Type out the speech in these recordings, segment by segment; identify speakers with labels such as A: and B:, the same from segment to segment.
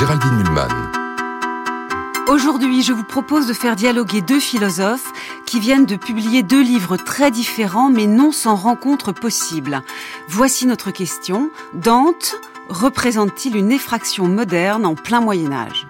A: Géraldine Mulman.
B: Aujourd'hui, je vous propose de faire dialoguer deux philosophes qui viennent de publier deux livres très différents mais non sans rencontre possible. Voici notre question. Dante représente-t-il une effraction moderne en plein Moyen Âge?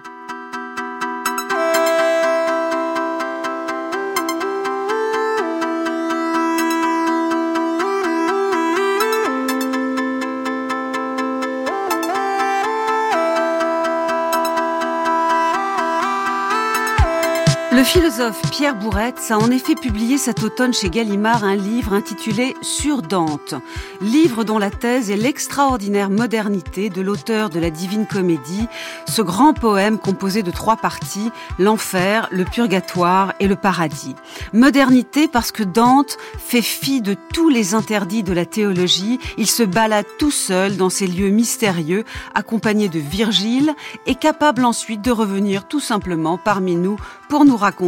B: Philosophe Pierre Bourretz a en effet publié cet automne chez Gallimard un livre intitulé Sur Dante, livre dont la thèse est l'extraordinaire modernité de l'auteur de la Divine Comédie, ce grand poème composé de trois parties, l'enfer, le purgatoire et le paradis. Modernité parce que Dante fait fi de tous les interdits de la théologie, il se balade tout seul dans ces lieux mystérieux, accompagné de Virgile, et capable ensuite de revenir tout simplement parmi nous pour nous raconter.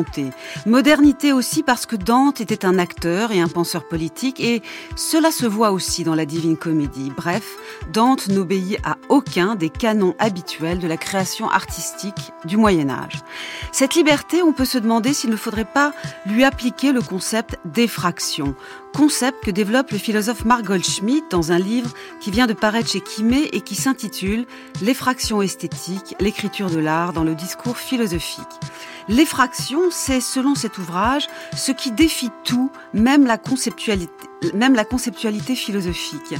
B: Modernité aussi parce que Dante était un acteur et un penseur politique et cela se voit aussi dans la Divine Comédie. Bref, Dante n'obéit à aucun des canons habituels de la création artistique du Moyen Âge. Cette liberté, on peut se demander s'il ne faudrait pas lui appliquer le concept d'effraction concept que développe le philosophe Mark Goldschmidt dans un livre qui vient de paraître chez Kimé et qui s'intitule L'effraction esthétique, l'écriture de l'art dans le discours philosophique. L'effraction, c'est, selon cet ouvrage, ce qui défie tout, même la conceptualité, même la conceptualité philosophique.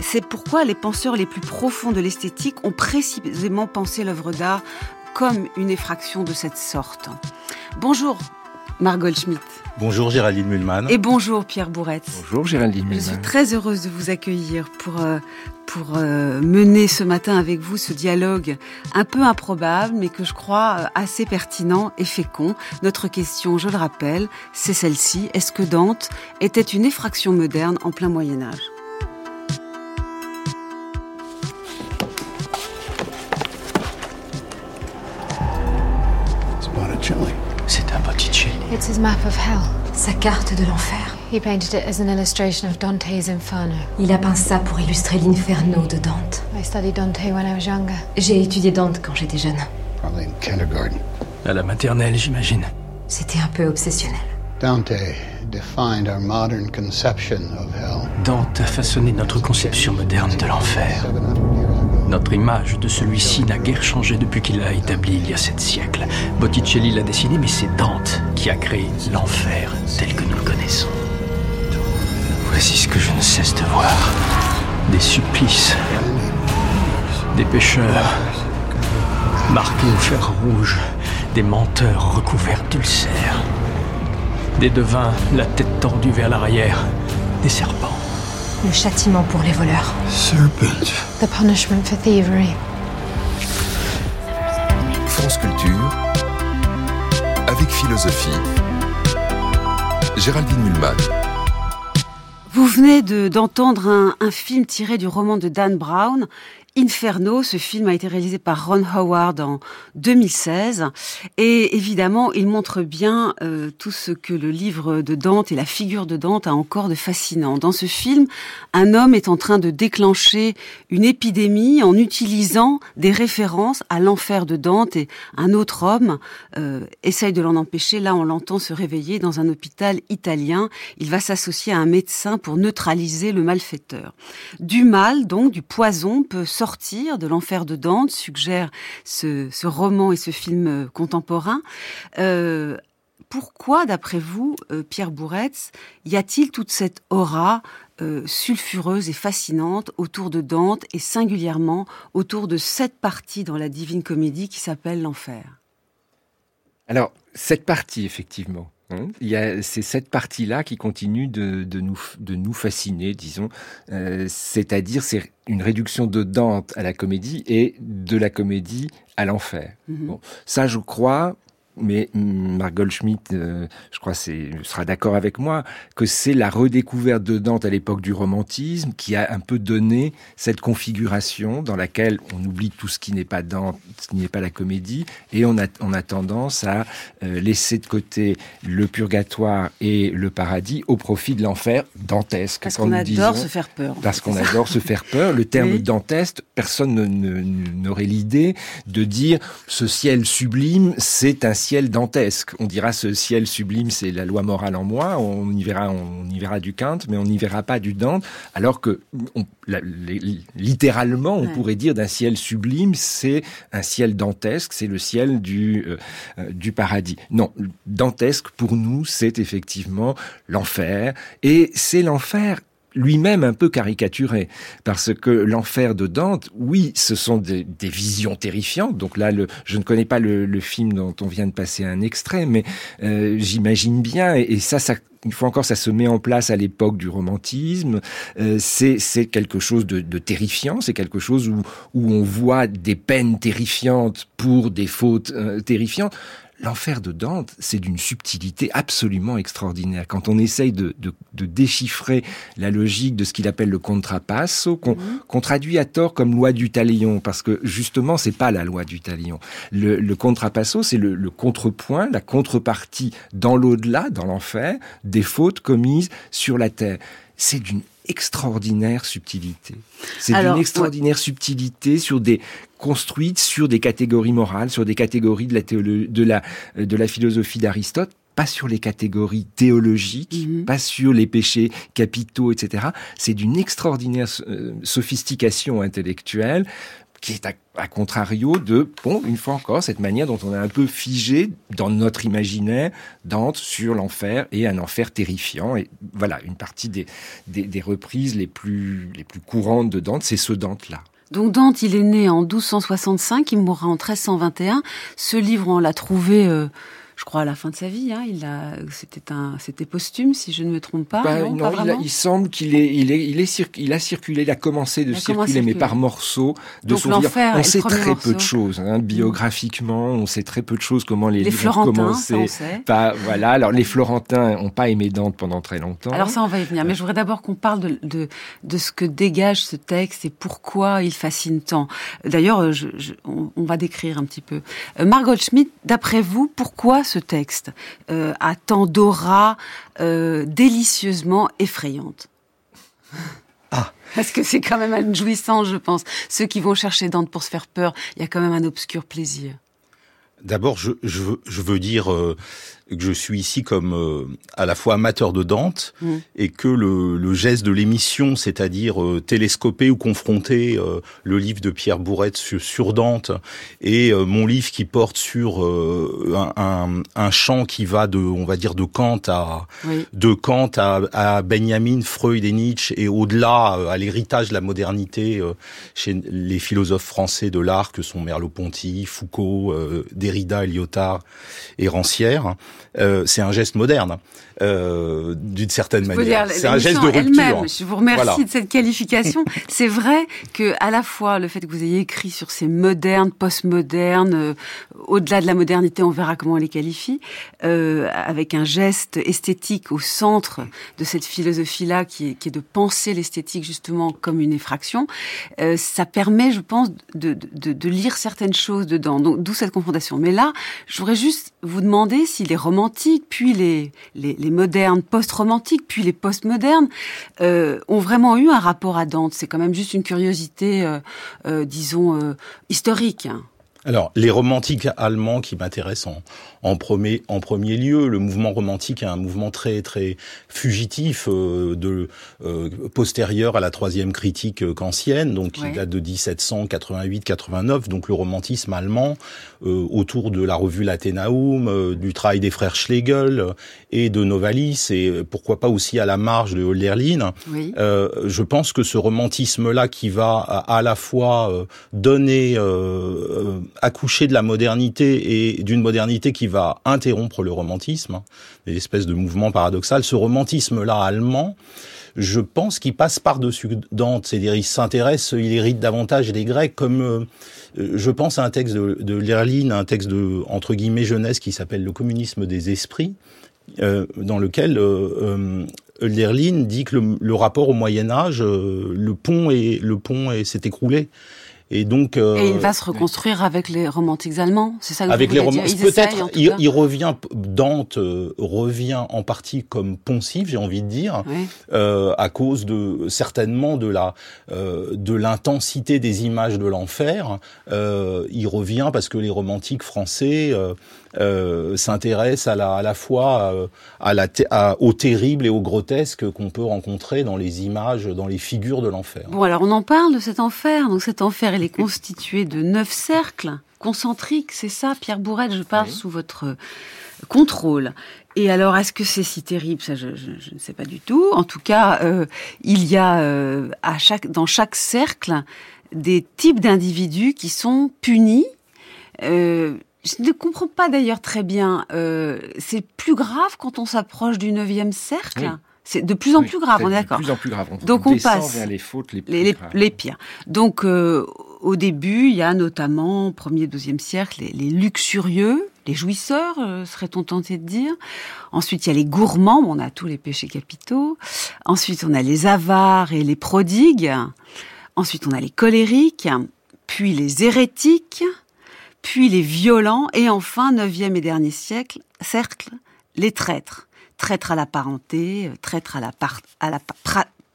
B: C'est pourquoi les penseurs les plus profonds de l'esthétique ont précisément pensé l'œuvre d'art comme une effraction de cette sorte. Bonjour, Mark Goldschmidt.
C: Bonjour Géraldine Mulman.
B: Et bonjour Pierre Bourretz.
D: Bonjour Géraldine Mulman.
B: Je suis très heureuse de vous accueillir pour, euh, pour euh, mener ce matin avec vous ce dialogue un peu improbable, mais que je crois euh, assez pertinent et fécond. Notre question, je le rappelle, c'est celle-ci. Est-ce que Dante était une effraction moderne en plein Moyen Âge?
E: It's his map of hell.
F: Sa carte de l'enfer.
E: He painted it as an illustration of Dante's Inferno.
F: Il a peint ça pour illustrer l'Inferno de Dante.
E: I studied Dante when I was younger.
F: J'ai étudié Dante quand j'étais jeune.
G: Probably in kindergarten.
H: À la maternelle, j'imagine.
F: C'était un peu obsessionnel.
G: Dante defined our modern conception of hell.
H: Dante a façonné notre conception moderne de l'enfer.
G: 700 years ago.
H: Notre image de celui-ci n'a guère changé depuis qu'il l'a établi il y a sept siècles. Botticelli l'a dessiné, mais c'est Dante qui a créé l'enfer tel que nous le connaissons. Voici ce que je ne cesse de voir. Des supplices. Des pêcheurs. Marqués au fer rouge. Des menteurs recouverts d'ulcères. Des devins, la tête tendue vers l'arrière. Des serpents.
F: Le châtiment pour les voleurs.
G: Serpent.
E: The punishment for thievery.
A: France Culture avec philosophie Géraldine Mulman.
B: Vous venez de- d'entendre un, un film tiré du roman de Dan Brown, Inferno. Ce film a été réalisé par Ron Howard en 2016. Et évidemment, il montre bien euh, tout ce que le livre de Dante et la figure de Dante a encore de fascinant. Dans ce film, un homme est en train de déclencher une épidémie en utilisant des références à l'enfer de Dante et un autre homme euh, essaye de l'en empêcher. Là, on l'entend se réveiller dans un hôpital italien. Il va s'associer à un médecin pour neutraliser le malfaiteur. Du mal, donc, du poison peut sortir de l'enfer de Dante, suggère ce, roman et ce film euh, contemporain. Euh, pourquoi, d'après vous, euh, Pierre Bourretz, y a-t-il toute cette aura sulfureuse et fascinante autour de Dante et singulièrement autour de cette partie dans la Divine Comédie qui s'appelle l'enfer?
D: Alors, cette partie, effectivement, Il y a c'est cette partie-là qui continue de, de, nous de nous fasciner, disons. Euh, C'est-à-dire c'est une réduction de Dante à la comédie et de la comédie à l'enfer.
B: Mhm.
D: Bon, ça, je crois. Mais Marc Goldschmidt, euh, je crois, sera d'accord avec moi, que c'est la redécouverte de Dante à l'époque du romantisme qui a un peu donné cette configuration dans laquelle on oublie tout ce qui n'est pas Dante, ce qui n'est pas la comédie, et on a, on a tendance à euh, laisser de côté le purgatoire et le paradis au profit de l'enfer dantesque.
B: Parce qu'on adore
D: disons-
B: se faire peur.
D: parce qu'on adore se faire peur. Le terme
B: Oui.
D: dantesque, personne ne- ne- n'aurait l'idée de dire ce ciel sublime, c'est un ciel dantesque. On dira ce ciel sublime, c'est la loi morale en moi. On y verra, on y verra du Kant, mais on n'y verra pas du Dante. Alors que on- la- les- littéralement, on
B: Ouais.
D: pourrait dire d'un ciel sublime, c'est un ciel dantesque, c'est le ciel du euh, euh, du paradis. Non, dantesque pour nous, c'est effectivement l'enfer, et c'est l'enfer lui-même un peu caricaturé, parce que l'enfer de Dante, oui, ce sont des, des visions terrifiantes. Donc là, le, je ne connais pas le, le film dont on vient de passer un extrait, mais euh, j'imagine bien, et, ça, ça, une fois encore, ça se met en place à l'époque du romantisme. Euh, c'est c'est quelque chose de, de terrifiant, c'est quelque chose où, où on voit des peines terrifiantes pour des fautes euh, terrifiantes. L'enfer de Dante, c'est d'une subtilité absolument extraordinaire. Quand on essaye de, de, de déchiffrer la logique de ce qu'il appelle le contrapasso, qu'on qu'on traduit à tort comme loi du talion, parce que justement, c'est pas la loi du talion. Le, le contrapasso, c'est le, le contrepoint, la contrepartie dans l'au-delà, dans l'enfer, des fautes commises sur la terre. C'est d'une extraordinaire subtilité. C'est d'une extraordinaire subtilité sur des construites sur des catégories morales, sur des catégories de la de la euh, de la philosophie d'Aristote, pas sur les catégories théologiques,
B: Mhm.
D: pas sur les péchés capitaux, etc. C'est d'une extraordinaire euh, sophistication intellectuelle qui est à, à contrario de, bon, une fois encore, cette manière dont on a un peu figé dans notre imaginaire Dante sur l'enfer et un enfer terrifiant. Et voilà, une partie des, des, des reprises les plus, les plus courantes de Dante, c'est ce Dante-là.
B: Donc Dante, il est né en 1265, il mourra en 1321. Ce livre, on l'a trouvé, euh, je crois, à la fin de sa vie. Hein. Il a, c'était un, c'était posthume, si je ne me trompe pas.
D: Bah,
B: non,
D: non,
B: pas
D: il, a- il semble qu'il est, il est, il est il a circulé, il a commencé de
B: commencé
D: circuler, mais par morceaux de
B: Donc est
D: On sait très peu de choses, hein, biographiquement, on sait très peu de choses comment les,
B: Les
D: livres ont commencé. Pas, voilà. Alors les Florentins ont pas aimé Dante pendant très longtemps.
B: Alors ça, on va y venir. Mais je voudrais d'abord qu'on parle de, de, de ce que dégage ce texte et pourquoi il fascine tant. D'ailleurs, je, je- on, on va décrire un petit peu. Euh, Margot Schmidt, d'après vous, pourquoi ce texte euh, a tant d'aura euh, délicieusement effrayante
C: Ah.
B: Parce que c'est quand même une jouissance, je pense. Ceux qui vont chercher Dante pour se faire peur, il y a quand même un obscur plaisir.
C: D'abord, je, je, veux, je veux dire euh, que je suis ici comme euh, à la fois amateur de Dante
B: Mm.
C: et que le, le geste de l'émission, c'est-à-dire euh, télescoper ou confronter euh, le livre de Pierre Bourrette sur, sur Dante et euh, mon livre qui porte sur euh, un, un, un champ qui va de, on va dire, de Kant à
B: Oui.
C: de Kant à, à Benjamin, Freud et Nietzsche et au-delà euh, à l'héritage de la modernité euh, chez les philosophes français de l'art que sont Merleau-Ponty, Foucault, euh, Derrida, Lyotard et Rancière. Euh, c'est un geste moderne, euh, d'une certaine
B: Je
C: manière. C'est un geste de rupture.
B: Je vous remercie
C: Voilà.
B: de cette qualification. C'est vrai que à la fois le fait que vous ayez écrit sur ces modernes, postmodernes, euh, au-delà de la modernité, on verra comment on les qualifie, avec un geste esthétique au centre de cette philosophie-là, qui est, qui est de penser l'esthétique justement comme une effraction. ça permet, je pense, de, de, de lire certaines choses dedans. Donc, d'où cette confrontation. Mais là, je voudrais juste vous demander si les romantiques, puis les, modernes, post-romantiques, puis les post-modernes, euh, ont vraiment eu un rapport à Dante. C'est quand même juste une curiosité, euh, euh, disons, historique. hein.
C: Alors, les romantiques allemands qui m'intéressent en, en, premier, en premier lieu, le mouvement romantique est un mouvement très très fugitif euh, de euh, postérieur à la troisième critique euh, kantienne, donc qui
B: Ouais.
C: date de 1788-89. Donc le romantisme allemand euh, autour de la revue L'Athénaum, euh, du travail des frères Schlegel euh, et de Novalis, et euh, pourquoi pas aussi à la marge de Hölderlin.
B: Oui.
C: Euh, je pense que ce romantisme-là qui va à, à la fois euh, donner euh, euh, accoucher de la modernité et d'une modernité qui va interrompre le romantisme, une espèce de mouvement paradoxal. Ce romantisme-là allemand, je pense qu'il passe par-dessus Dante, c'est-à-dire il s'intéresse, il hérite davantage des Grecs, comme euh, je pense à un texte de, de un texte de entre guillemets jeunesse qui s'appelle Le communisme des esprits, euh, dans lequel euh, dit que le, rapport au Moyen Âge, le pont et le pont s'est écroulé.
B: Et donc, euh, et il va se reconstruire avec les romantiques allemands, c'est ça que
C: Avec
B: les
C: romantiques, peut-être. Il, il, revient, Dante euh, revient en partie comme poncif, j'ai envie de dire, oui. euh, à cause de certainement de la euh, de l'intensité des images de l'enfer. Euh, il revient parce que les romantiques français euh, s'intéresse à la, à la fois euh, à la, à, au terrible et au grotesque qu'on peut rencontrer dans les images, dans les figures de l'enfer.
B: Bon, alors on en parle de cet enfer. Donc cet enfer, il est constitué de neuf cercles concentriques, c'est ça, Pierre Bourrette, je parle oui. sous votre contrôle. Et alors, est-ce que c'est si terrible? Ça, je, je, je, ne sais pas du tout. En tout cas, euh, il y a euh, à chaque, dans chaque cercle des types d'individus qui sont punis. Euh, je ne comprends pas d'ailleurs très bien. Euh, c'est plus grave quand on s'approche du neuvième cercle. Oui. C'est de plus en
D: oui,
B: plus grave, on est d'accord.
D: De plus en plus grave. On
B: Donc on passe
D: vers les fautes les,
B: les, les, les pires. Donc euh, au début, il y a notamment premier, deuxième siècle les, les luxurieux, les jouisseurs, euh, serait-on tenté de dire. Ensuite, il y a les gourmands, on a tous les péchés capitaux. Ensuite, on a les avares et les prodigues. Ensuite, on a les colériques, puis les hérétiques puis les violents, et enfin, neuvième et dernier siècle, cercle, les traîtres. Traîtres à la parenté, traîtres à la,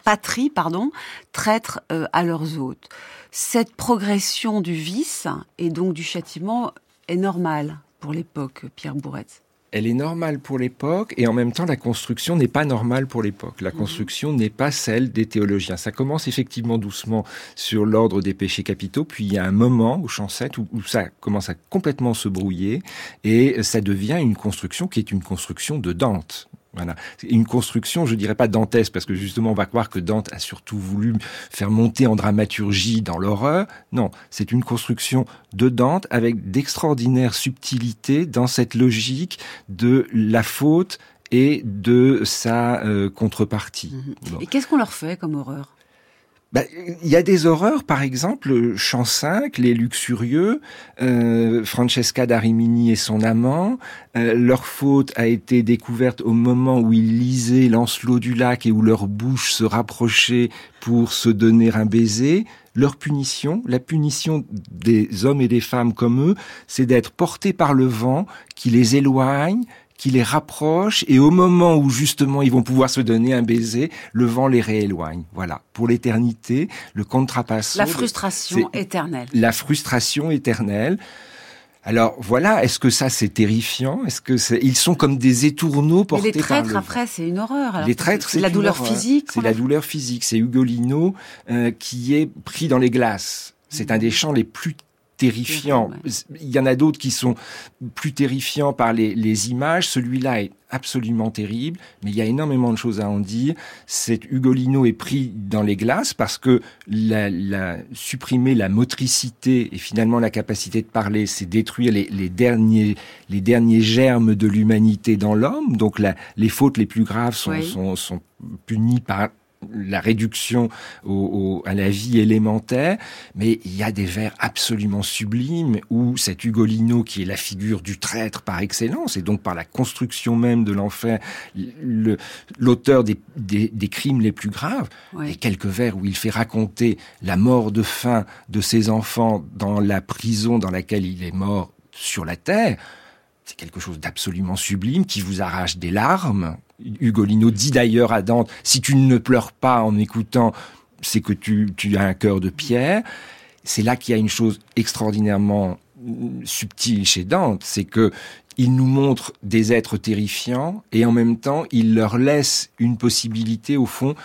B: patrie, pardon, traîtres euh, à leurs hôtes. Cette progression du vice et donc du châtiment est normale pour l'époque, Pierre Bourrette
D: elle est normale pour l'époque et en même temps la construction n'est pas normale pour l'époque. La construction mmh. n'est pas celle des théologiens. Ça commence effectivement doucement sur l'ordre des péchés capitaux, puis il y a un moment au champ 7 où, où, ça commence à complètement se brouiller et ça devient une construction qui est une construction de Dante. Voilà. Une construction, je dirais pas dantesque, parce que justement, on va croire que Dante a surtout voulu faire monter en dramaturgie dans l'horreur. Non, c'est une construction de Dante avec d'extraordinaires subtilités dans cette logique de la faute et de sa euh, contrepartie.
B: Mmh. Bon. Et qu'est-ce qu'on leur fait comme horreur?
D: Il ben, y a des horreurs, par exemple, Chant 5, Les Luxurieux, euh, Francesca d'Arimini et son amant. Euh, leur faute a été découverte au moment où ils lisaient Lancelot du lac et où leur bouche se rapprochait pour se donner un baiser. Leur punition, la punition des hommes et des femmes comme eux, c'est d'être portés par le vent qui les éloigne, qui les rapproche et au moment où justement ils vont pouvoir se donner un baiser, le vent les rééloigne. Voilà, pour l'éternité, le contrapasso.
B: La frustration éternelle.
D: La frustration éternelle. Alors voilà, est-ce que ça c'est terrifiant? Est-ce que c'est... ils sont comme des étourneaux portés
B: par
D: le
B: Les traîtres après c'est une horreur. Alors
D: les traîtres
B: c'est la douleur
D: horreur.
B: physique.
D: C'est la douleur physique. C'est Ugolino euh, qui est pris dans les glaces. C'est un des chants les plus terrifiant. Il y en a d'autres qui sont plus terrifiants par les, les images. Celui-là est absolument terrible, mais il y a énormément de choses à en dire. Cet Ugolino est pris dans les glaces parce que la, la, supprimer la motricité et finalement la capacité de parler, c'est détruire les, les, derniers, les derniers germes de l'humanité dans l'homme. Donc la, les fautes les plus graves sont, oui. sont, sont punies par la réduction au, au, à la vie élémentaire, mais il y a des vers absolument sublimes où cet Ugolino, qui est la figure du traître par excellence, et donc par la construction même de l'enfer, l'auteur des, des, des, crimes les plus graves, et quelques vers où il fait raconter la mort de faim de ses enfants dans la prison dans laquelle il est mort sur la terre, c'est quelque chose d'absolument sublime qui vous arrache des larmes. Ugolino dit d'ailleurs à Dante, si tu ne pleures pas en écoutant, c'est que tu, tu, as un cœur de pierre. C'est là qu'il y a une chose extraordinairement subtile chez Dante, c'est que il nous montre des êtres terrifiants et en même temps il leur laisse une possibilité au fond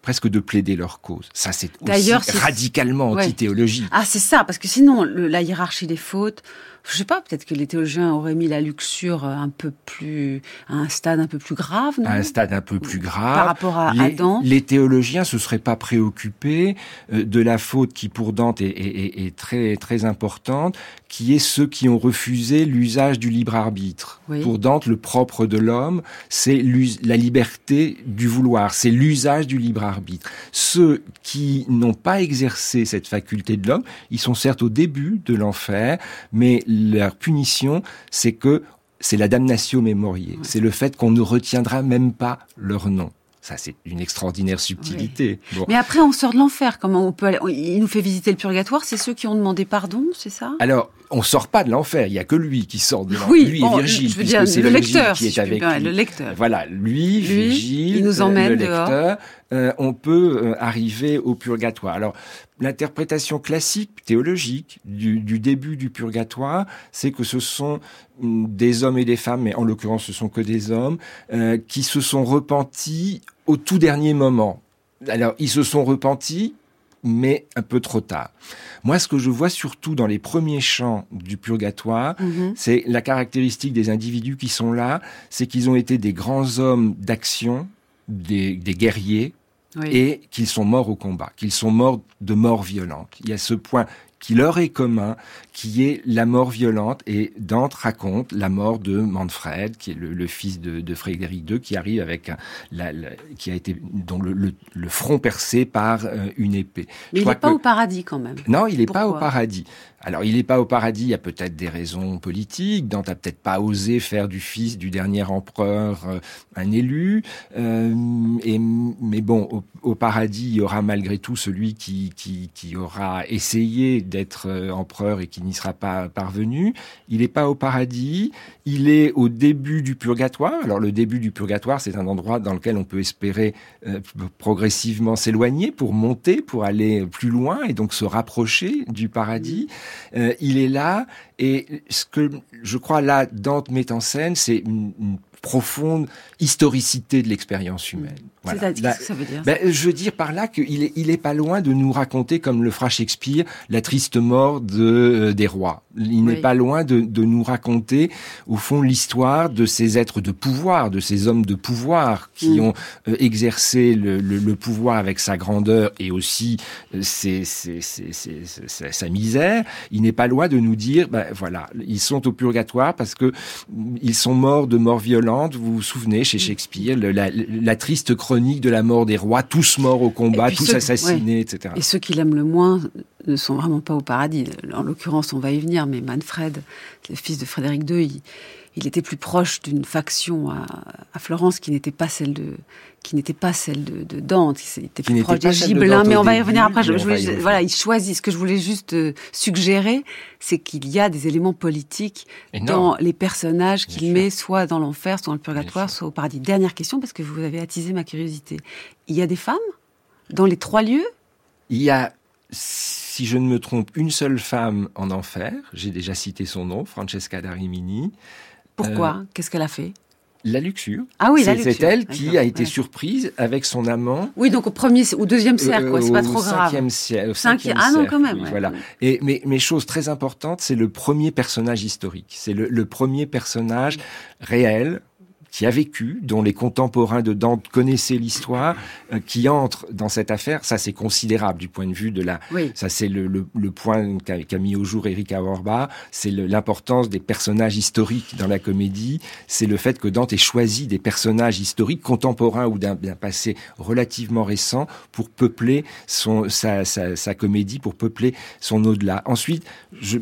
D: presque de plaider leur cause. Ça, c'est aussi radicalement ouais. antithéologique.
B: Ah, c'est ça, parce que sinon, le, la hiérarchie des fautes, je sais pas, peut-être que les théologiens auraient mis la luxure un peu plus, à un stade un peu plus grave, non?
D: À un stade un peu plus grave.
B: Par rapport à,
D: les,
B: Dante.
D: Les théologiens se seraient pas préoccupés euh, de la faute qui pour Dante est, est, est, très très importante, qui est ceux qui ont refusé l'usage du libre arbitre.
B: Oui.
D: Pour Dante, le propre de l'homme, c'est la liberté du vouloir, c'est l'usage du libre arbitre. Ceux qui n'ont pas exercé cette faculté de l'homme, ils sont certes au début de l'enfer, mais leur punition, c'est que c'est la damnatio memoriae. C'est le fait qu'on ne retiendra même pas leur nom. Ça, c'est une extraordinaire subtilité.
B: Oui. Bon. Mais après, on sort de l'enfer. Comment on peut aller Il nous fait visiter le purgatoire. C'est ceux qui ont demandé pardon, c'est ça?
D: Alors, on sort pas de l'enfer. Il y a que lui qui sort de l'enfer.
B: Oui,
D: lui
B: bon,
D: et Virgile.
B: Je veux dire,
D: c'est
B: le lecteur,
D: qui est
B: si
D: avec
B: bien,
D: lui.
B: le lecteur.
D: Voilà, lui,
B: lui
D: Virgile,
B: il nous emmène
D: le
B: dehors.
D: lecteur. Euh, on peut euh, arriver au purgatoire. Alors, l'interprétation classique théologique du, du, début du purgatoire, c'est que ce sont mm, des hommes et des femmes, mais en l'occurrence, ce sont que des hommes, euh, qui se sont repentis au tout dernier moment. Alors, ils se sont repentis, mais un peu trop tard. Moi, ce que je vois surtout dans les premiers chants du purgatoire,
B: Mhm.
D: mmh. c'est la caractéristique des individus qui sont là, c'est qu'ils ont été des grands hommes d'action, des, des, guerriers,
B: oui.
D: et qu'ils sont morts au combat, qu'ils sont morts de mort violente. Il y a ce point qui leur est commun, qui est la mort violente. Et Dante raconte la mort de Manfred, qui est le, le fils de, de, Frédéric II, qui arrive avec la, la, qui a été dont le, le, le front percé par euh, une épée.
B: Mais
D: Je
B: il n'est pas
D: que-
B: au paradis quand même.
D: non, il n'est pas au paradis. Alors, il n'est pas au paradis, il y a peut-être des raisons politiques. Dante a peut-être pas osé faire du fils du dernier empereur euh, un élu. Euh, mais bon, au, paradis, il y aura malgré tout celui qui, qui, qui aura essayé d'être euh, empereur et qui n'y sera pas parvenu. Il n'est pas au paradis, il est au début du purgatoire. Alors, le début du purgatoire, c'est un endroit dans lequel on peut espérer euh, progressivement s'éloigner pour monter, pour aller plus loin et donc se rapprocher du paradis. Il est là et ce que je crois là Dante met en scène, c'est une, une profonde historicité de l'expérience humaine. Voilà.
B: C'est-à-dire, ça veut dire
D: ben, je veux dire par là qu'il est, il est pas loin de nous raconter, comme le fera Shakespeare, la triste mort de, euh, des rois. Il n'est pas loin de, de nous raconter, au fond, l'histoire de ces êtres de pouvoir, de ces hommes de pouvoir qui
B: Mm.
D: ont euh, exercé le, le, le pouvoir avec sa grandeur et aussi euh, ses, ses- ses- sa misère. Il n'est pas loin de nous dire, ben voilà, ils sont au purgatoire parce que mm, ils sont morts de mort violente. Vous vous souvenez
B: Mm.
D: chez Shakespeare, le- la, la triste chronique de la mort des rois, tous morts au combat, tous
B: ceux-
D: assassinés, etc.
B: Et ceux qui l'aiment le moins ne sont vraiment pas au paradis. En l'occurrence, on va y venir, mais Manfred, le fils de Frédéric II, il, il était plus proche d'une faction à, à Florence qui n'était pas celle de qui n'était pas celle de, de Dante, il était plus proche des
D: de
B: Gibelins, mais on va y revenir après. Je, je voulais-
D: y
B: voilà, il choisit. Ce que je voulais juste euh, suggérer, c'est qu'il y a des éléments politiques
D: Énorme.
B: dans les personnages qu'il met soit dans l'enfer, soit dans le purgatoire, soit au paradis. Dernière question, parce que vous avez attisé ma curiosité. Il y a des femmes dans les trois lieux?
D: Il y a, si je ne me trompe, une seule femme en enfer. J'ai déjà cité son nom, Francesca d'Arimini.
B: Pourquoi Qu'est-ce qu'elle a fait
D: La luxure.
B: Ah oui, la
D: C'est- elle qui a été
B: ouais.
D: surprise avec son amant.
B: Oui, donc au premier, au deuxième cercle, quoi. C'est pas
D: Euh,
B: trop grave.
D: cinquième siècle- au
B: Cinquième- ah non,
D: cercle,
B: quand même,
D: oui,
B: ouais.
D: Voilà. Et mais, mais chose très importante, c'est le premier personnage historique. C'est le, le premier personnage réel qui a vécu, dont les contemporains de Dante connaissaient l'histoire, euh, qui entre dans cette affaire. Ça, c'est considérable du point de vue de la.
B: Oui.
D: Ça, c'est le, le, le point qu'a qu'a mis au jour Eric Auerbach. C'est le- l'importance des personnages historiques dans la comédie. C'est le fait que Dante ait choisi des personnages historiques contemporains ou d'un d'un passé relativement récent pour peupler son, sa, sa, sa comédie, pour peupler son au-delà. Ensuite, je,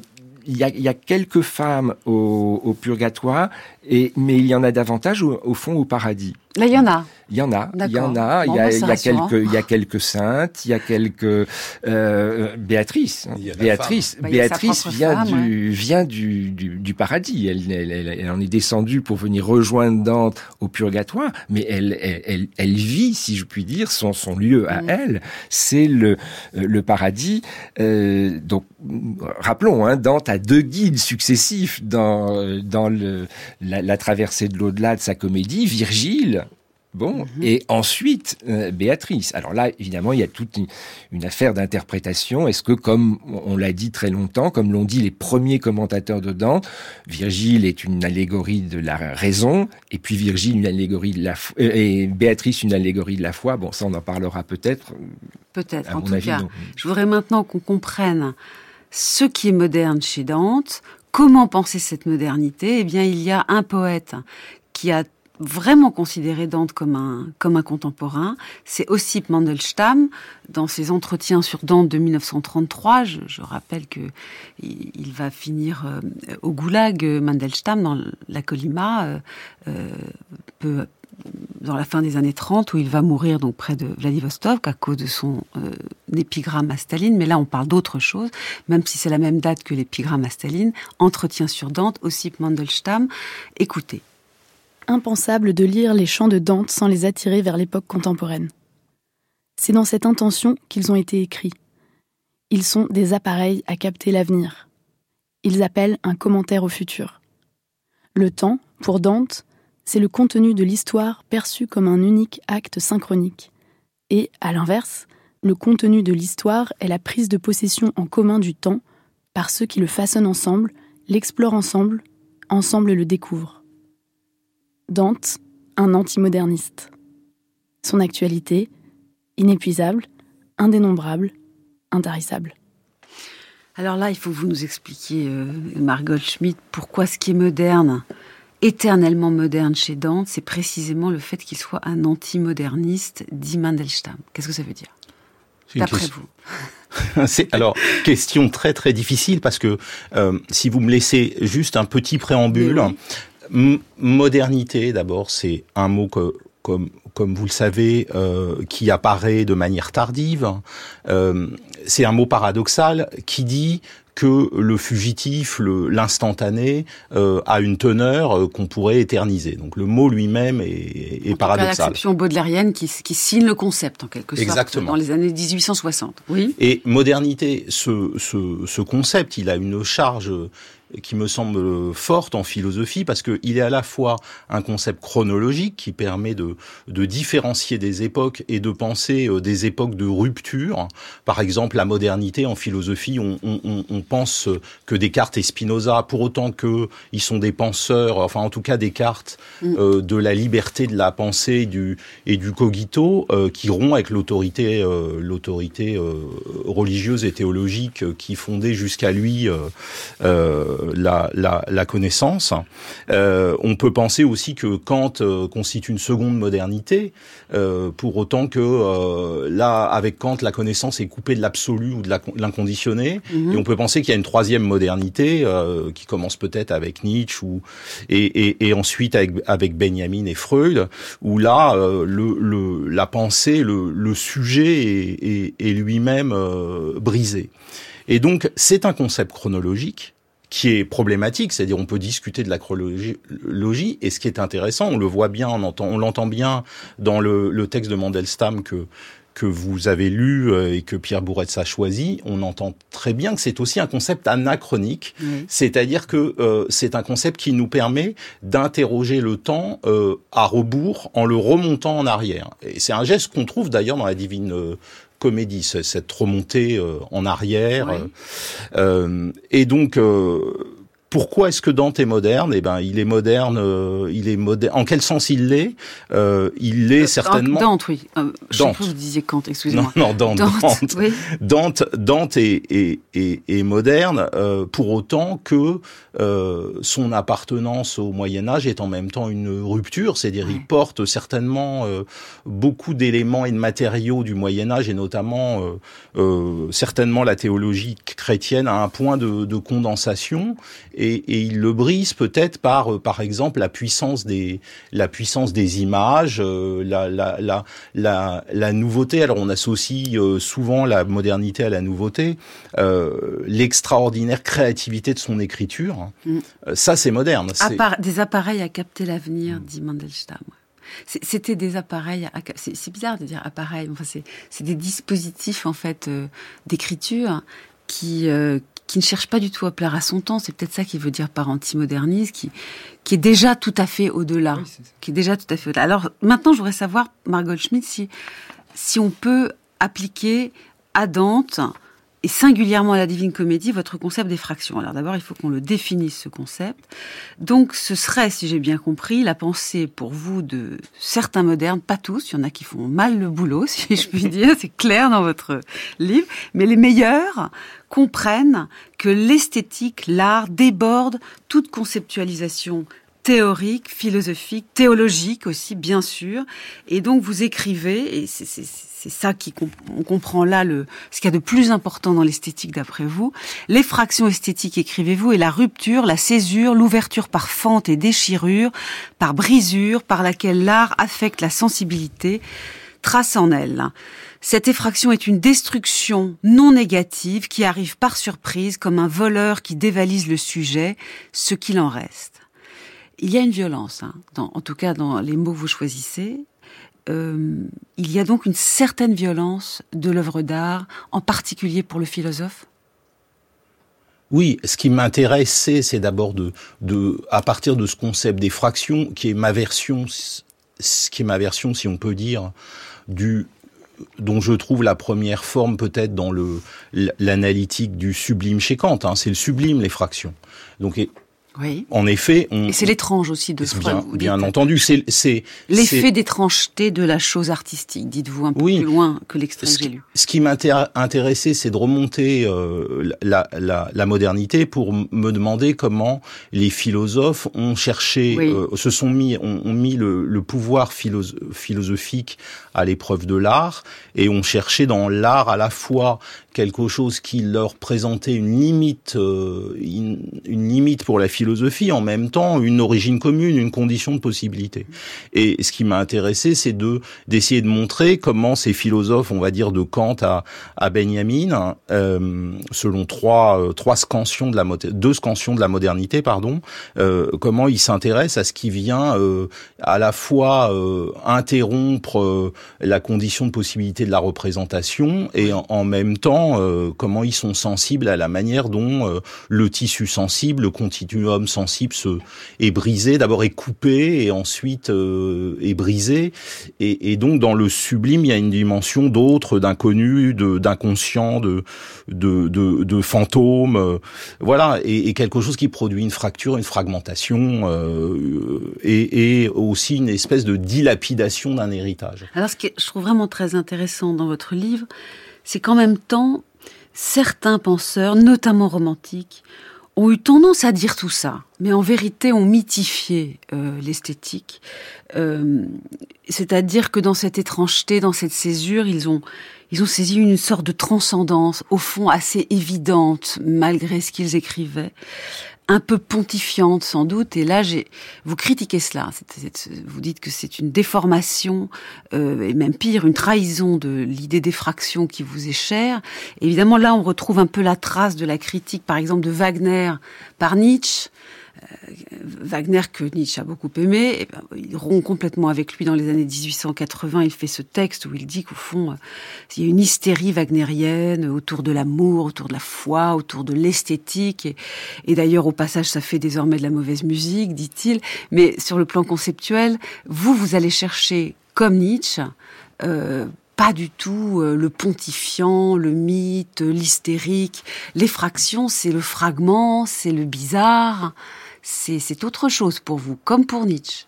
D: il y, a, il y a quelques femmes au, au purgatoire, et, mais il y en a davantage au, au fond au paradis.
B: Là, il y en a.
D: Il y en a, il y en a,
B: Bon,
D: il y a,
B: bah, c'est
D: il y a quelques, il y a quelques saintes, il y a quelques euh, Béatrice. hein.
C: Il y a la
D: Béatrice,
B: Bah, a
D: Béatrice vient
B: femme,
D: du vient du, du, du paradis. Elle, elle, elle, elle en est descendue pour venir rejoindre Dante au purgatoire, mais elle, elle, elle, elle vit, si je puis dire, son son lieu à
B: Mm.
D: elle, c'est le euh, le paradis. Euh, donc rappelons, hein, Dante a deux guides successifs dans dans le la, la traversée de l'au-delà de sa comédie, Virgile Bon, mhm. et ensuite euh, Béatrice. Alors là, évidemment, il y a toute une, affaire d'interprétation. Est-ce que, comme on l'a dit très longtemps, comme l'ont dit les premiers commentateurs de Dante, Virgile est une allégorie de la raison, et puis Virgile une allégorie de la foi, euh, et Béatrice une allégorie de la foi. Bon, ça, on en parlera peut-être.
B: Peut-être. En tout cas, je voudrais maintenant qu'on comprenne ce qui est moderne chez Dante. Comment penser cette modernité Eh bien, il y a un poète qui a vraiment considéré Dante comme un, comme un contemporain. C'est Ossip Mandelstam, dans ses entretiens sur Dante de 1933. Je, rappelle que il, va finir euh, au goulag, Mandelstam, dans la Colima, euh, euh, peu, dans la fin des années 30, où il va mourir donc près de Vladivostok à cause de son épigramme à Staline. Mais là, on parle d'autre chose, même si c'est la même date que l'épigramme à Staline. Entretien sur Dante, Ossip Mandelstam. Écoutez
I: impensable de lire les chants de Dante sans les attirer vers l'époque contemporaine. C'est dans cette intention qu'ils ont été écrits. Ils sont des appareils à capter l'avenir. Ils appellent un commentaire au futur. Le temps, pour Dante, c'est le contenu de l'histoire perçu comme un unique acte synchronique. Et, à l'inverse, le contenu de l'histoire est la prise de possession en commun du temps par ceux qui le façonnent ensemble, l'explorent ensemble, ensemble le découvrent. Dante, un antimoderniste. Son actualité, inépuisable, indénombrable, intarissable.
B: Alors là, il faut que vous nous expliquiez, euh, Margot Schmidt, pourquoi ce qui est moderne, éternellement moderne chez Dante, c'est précisément le fait qu'il soit un antimoderniste, dit Mandelstam. Qu'est-ce que ça veut dire? D'après vous
C: C'est alors question très très difficile parce que euh, si vous me laissez juste un petit préambule, modernité, d'abord, c'est un mot que, comme, comme vous le savez, euh, qui apparaît de manière tardive. Euh, c'est un mot paradoxal qui dit que le fugitif, l'instantané, euh, a une teneur euh, qu'on pourrait éterniser. Donc le mot lui-même est, est paradoxal.
B: L'acception baudelairienne qui, qui, signe le concept en quelque sorte
C: Exactement.
B: dans les années 1860. Oui.
C: Et modernité, ce, ce, ce concept, il a une charge qui me semble forte en philosophie parce qu'il est à la fois un concept chronologique qui permet de, de différencier des époques et de penser euh, des époques de rupture. Par exemple, la modernité en philosophie, on, on, on pense que Descartes et Spinoza, pour autant que ils sont des penseurs, enfin en tout cas Descartes, mm. euh, de la liberté de la pensée et du, et du cogito, euh, qui rompt avec l'autorité euh, l'autorité euh, religieuse et théologique qui fondait jusqu'à lui la, la, la, connaissance. Euh, on peut penser aussi que Kant euh, constitue une seconde modernité, euh, pour autant que euh, là, avec Kant, la connaissance est coupée de l'absolu ou de l'inconditionné. Mhm. Et on peut penser qu'il y a une troisième modernité euh, qui commence peut-être avec Nietzsche ou et, et, et ensuite avec, avec, Benjamin et Freud, où là, le, le, la pensée, le, le sujet est, est, est lui-même brisé. Et donc, c'est un concept chronologique qui est problématique, c'est-à-dire on peut discuter de la chronologie, et ce qui est intéressant, on le voit bien, on entend, on l'entend bien dans le, le, texte de Mandelstam que que vous avez lu euh, et que Pierre Bourretz a choisi, on entend très bien que c'est aussi un concept anachronique, c'est-à-dire que euh, c'est un concept qui nous permet d'interroger le temps euh, à rebours en le remontant en arrière. Et c'est un geste qu'on trouve d'ailleurs dans la Divine euh, comédie, cette remontée euh, en arrière. Euh, et donc, euh, pourquoi est-ce que Dante est moderne? Eh ben, il est moderne. Euh, il est moderne. En quel sens il l'est? Euh, Il l'est certainement.
B: Dante, oui. Euh, Dante. Je vous disiez Kant, excusez-moi.
C: Non, non, Dante. Dante, oui. Dante, Dante est, est, est, est moderne euh, pour autant que euh, son appartenance au Moyen Âge est en même temps une rupture. C'est-à-dire, il porte certainement beaucoup d'éléments et de matériaux du Moyen Âge et notamment certainement la théologie chrétienne à un point de, de condensation. Et et, et il le brise peut-être par, euh, par exemple, la puissance des, la puissance des images, euh, la, la, la, la, la nouveauté. Alors on associe euh, souvent la modernité à la nouveauté, l'extraordinaire créativité de son écriture. Mm. ça, c'est moderne.
B: des appareils à capter l'avenir, dit Mandelstam. C'était des appareils, c'est bizarre de dire appareils, enfin c'est des dispositifs en fait d'écriture qui, qui, ne cherche pas du tout à plaire à son temps. C'est peut-être ça qu'il veut dire par antimoderniste, qui, qui est déjà tout à fait au-delà. qui est déjà tout à fait au-delà. Alors maintenant, je voudrais savoir, Margot Schmidt, si, si on peut appliquer à Dante et singulièrement à la Divine Comédie, votre concept d'effraction. Alors d'abord, il faut qu'on le définisse, ce concept. Donc ce serait, si j'ai bien compris, la pensée pour vous de certains modernes, pas tous, il y en a qui font mal le boulot, si je puis dire, c'est clair dans votre livre, mais les meilleurs comprennent que l'esthétique, l'art déborde toute conceptualisation théorique, philosophique, théologique aussi, bien sûr. Et donc vous écrivez, et c'est ça qui on comprend là le ce qu'il y a de plus important dans l'esthétique d'après vous. L'effraction esthétique, écrivez-vous, est la rupture, la césure, l'ouverture par fente et déchirure, par brisure, par laquelle l'art affecte la sensibilité, trace en elle. Cette effraction est une destruction non négative qui arrive par surprise comme un voleur qui dévalise le sujet, ce qu'il en reste. Il y a une violence, hein, en tout cas dans les mots que vous choisissez. Euh, il y a donc une certaine violence de l'œuvre d'art, en particulier pour le philosophe?
C: Oui, ce qui m'intéressait, c'est d'abord de, de, à partir de ce concept d'effraction, qui est ma version, ce qui est ma version, si on peut dire, du dont je trouve la première forme peut-être dans le l'analytique du sublime chez Kant. Hein, c'est le sublime, l'effraction. Donc
B: oui.
C: En effet, on,
B: et c'est l'étrange aussi de
C: Freud. Bien, bien entendu, c'est c'est
B: l'effet d'étrangeté de la chose artistique. Dites-vous un peu plus loin que l'extrait que j'ai lu.
C: Ce qui m'intéressait, c'est de remonter euh, la, la, la, modernité pour me demander comment les philosophes ont cherché, euh, se sont mis, ont, ont mis le, le pouvoir philosophique à l'épreuve de l'art et ont cherché dans l'art à la fois quelque chose qui leur présentait une limite, euh, une, limite pour la philosophie, en même temps une origine commune, une condition de possibilité. Et ce qui m'a intéressé, c'est de d'essayer de montrer comment ces philosophes, on va dire de Kant à, à Benjamin, euh, selon trois euh, trois scansions de la deux scansions de la modernité, pardon, euh, comment ils s'intéressent à ce qui vient euh, à la fois interrompre la condition de possibilité de la représentation et en, en même temps euh, comment ils sont sensibles à la manière dont euh, le tissu sensible, le continuum sensible se, est brisé, d'abord est coupé et ensuite euh, est brisé. Et, donc dans le sublime, il y a une dimension d'autre, d'inconnu, d'inconscient, de, fantôme, voilà, et, et, quelque chose qui produit une fracture, une fragmentation, et, et aussi une espèce de dilapidation d'un héritage.
B: Alors ce que je trouve vraiment très intéressant dans votre livre, c'est qu'en même temps, certains penseurs, notamment romantiques, ont eu tendance à dire tout ça, mais en vérité ont mythifié euh, l'esthétique. Euh, c'est-à-dire que dans cette étrangeté, dans cette césure, ils ont, ils ont saisi une sorte de transcendance, au fond assez évidente, malgré ce qu'ils écrivaient un peu pontifiante sans doute. Et là, vous critiquez cela. vous dites que c'est une déformation euh, et même pire, une trahison de l'idée d'effraction qui vous est chère. évidemment, là, on retrouve un peu la trace de la critique, par exemple, de Wagner par Nietzsche. Euh, Wagner que Nietzsche a beaucoup aimé, et ben, il rompt complètement avec lui dans les années 1880. Il fait ce texte où il dit qu'au fond, euh, il y a une hystérie wagnérienne autour de l'amour, autour de la foi, autour de l'esthétique. Et, et d'ailleurs, au passage, ça fait désormais de la mauvaise musique, dit-il. Mais sur le plan conceptuel, vous, vous allez chercher, comme Nietzsche, euh, pas du tout euh, le pontifiant, le mythe, l'hystérique. L'effraction, c'est le fragment, c'est le bizarre c'est autre chose pour vous, comme pour Nietzsche.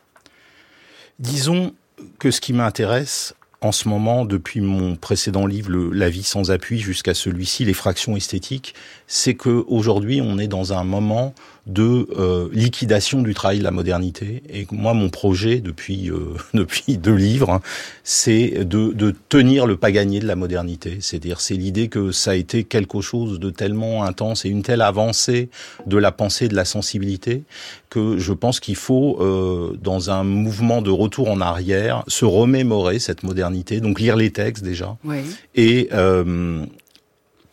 C: Disons que ce qui m'intéresse en ce moment, depuis mon précédent livre, La vie sans appui, jusqu'à celui-ci, Les fractions esthétiques, c'est que aujourd'hui on est dans un moment de euh, liquidation du travail de la modernité. Et moi, mon projet depuis euh, depuis deux livres, hein, c'est de, de tenir le pas gagné de la modernité. C'est-à-dire, c'est l'idée que ça a été quelque chose de tellement intense et une telle avancée de la pensée, de la sensibilité, que je pense qu'il faut, euh, dans un mouvement de retour en arrière, se remémorer cette modernité. Donc lire les textes déjà
B: oui.
C: et euh,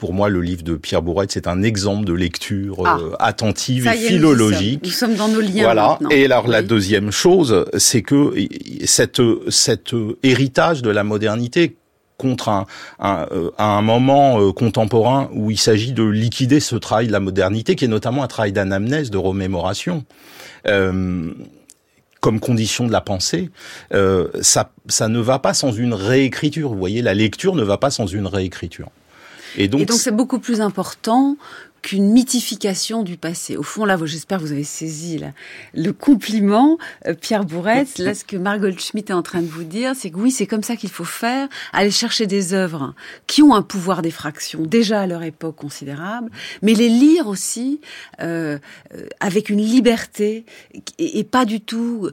C: pour moi, le livre de Pierre Bourrette, c'est un exemple de lecture ah. euh, attentive et philologique.
B: Nous sommes, dans nos liens.
C: Voilà.
B: Maintenant.
C: Et alors, la deuxième chose, c'est que cette, cet héritage de la modernité contre un, un, euh, un moment euh, contemporain où il s'agit de liquider ce travail de la modernité, qui est notamment un travail d'anamnèse, de remémoration. Euh, comme condition de la pensée, euh, ça, ça ne va pas sans une réécriture. Vous voyez, la lecture ne va pas sans une réécriture.
B: Et donc, c'est beaucoup plus important qu'une mythification du passé. Au fond, là, j'espère que vous avez saisi là, le compliment, euh, Pierre Bourretz. Là, ce que Margot Schmitt est en train de vous dire, c'est que oui, c'est comme ça qu'il faut faire, aller chercher des œuvres qui ont un pouvoir d'effraction, déjà à leur époque considérable, mais les lire aussi euh, euh avec une liberté et, et pas du tout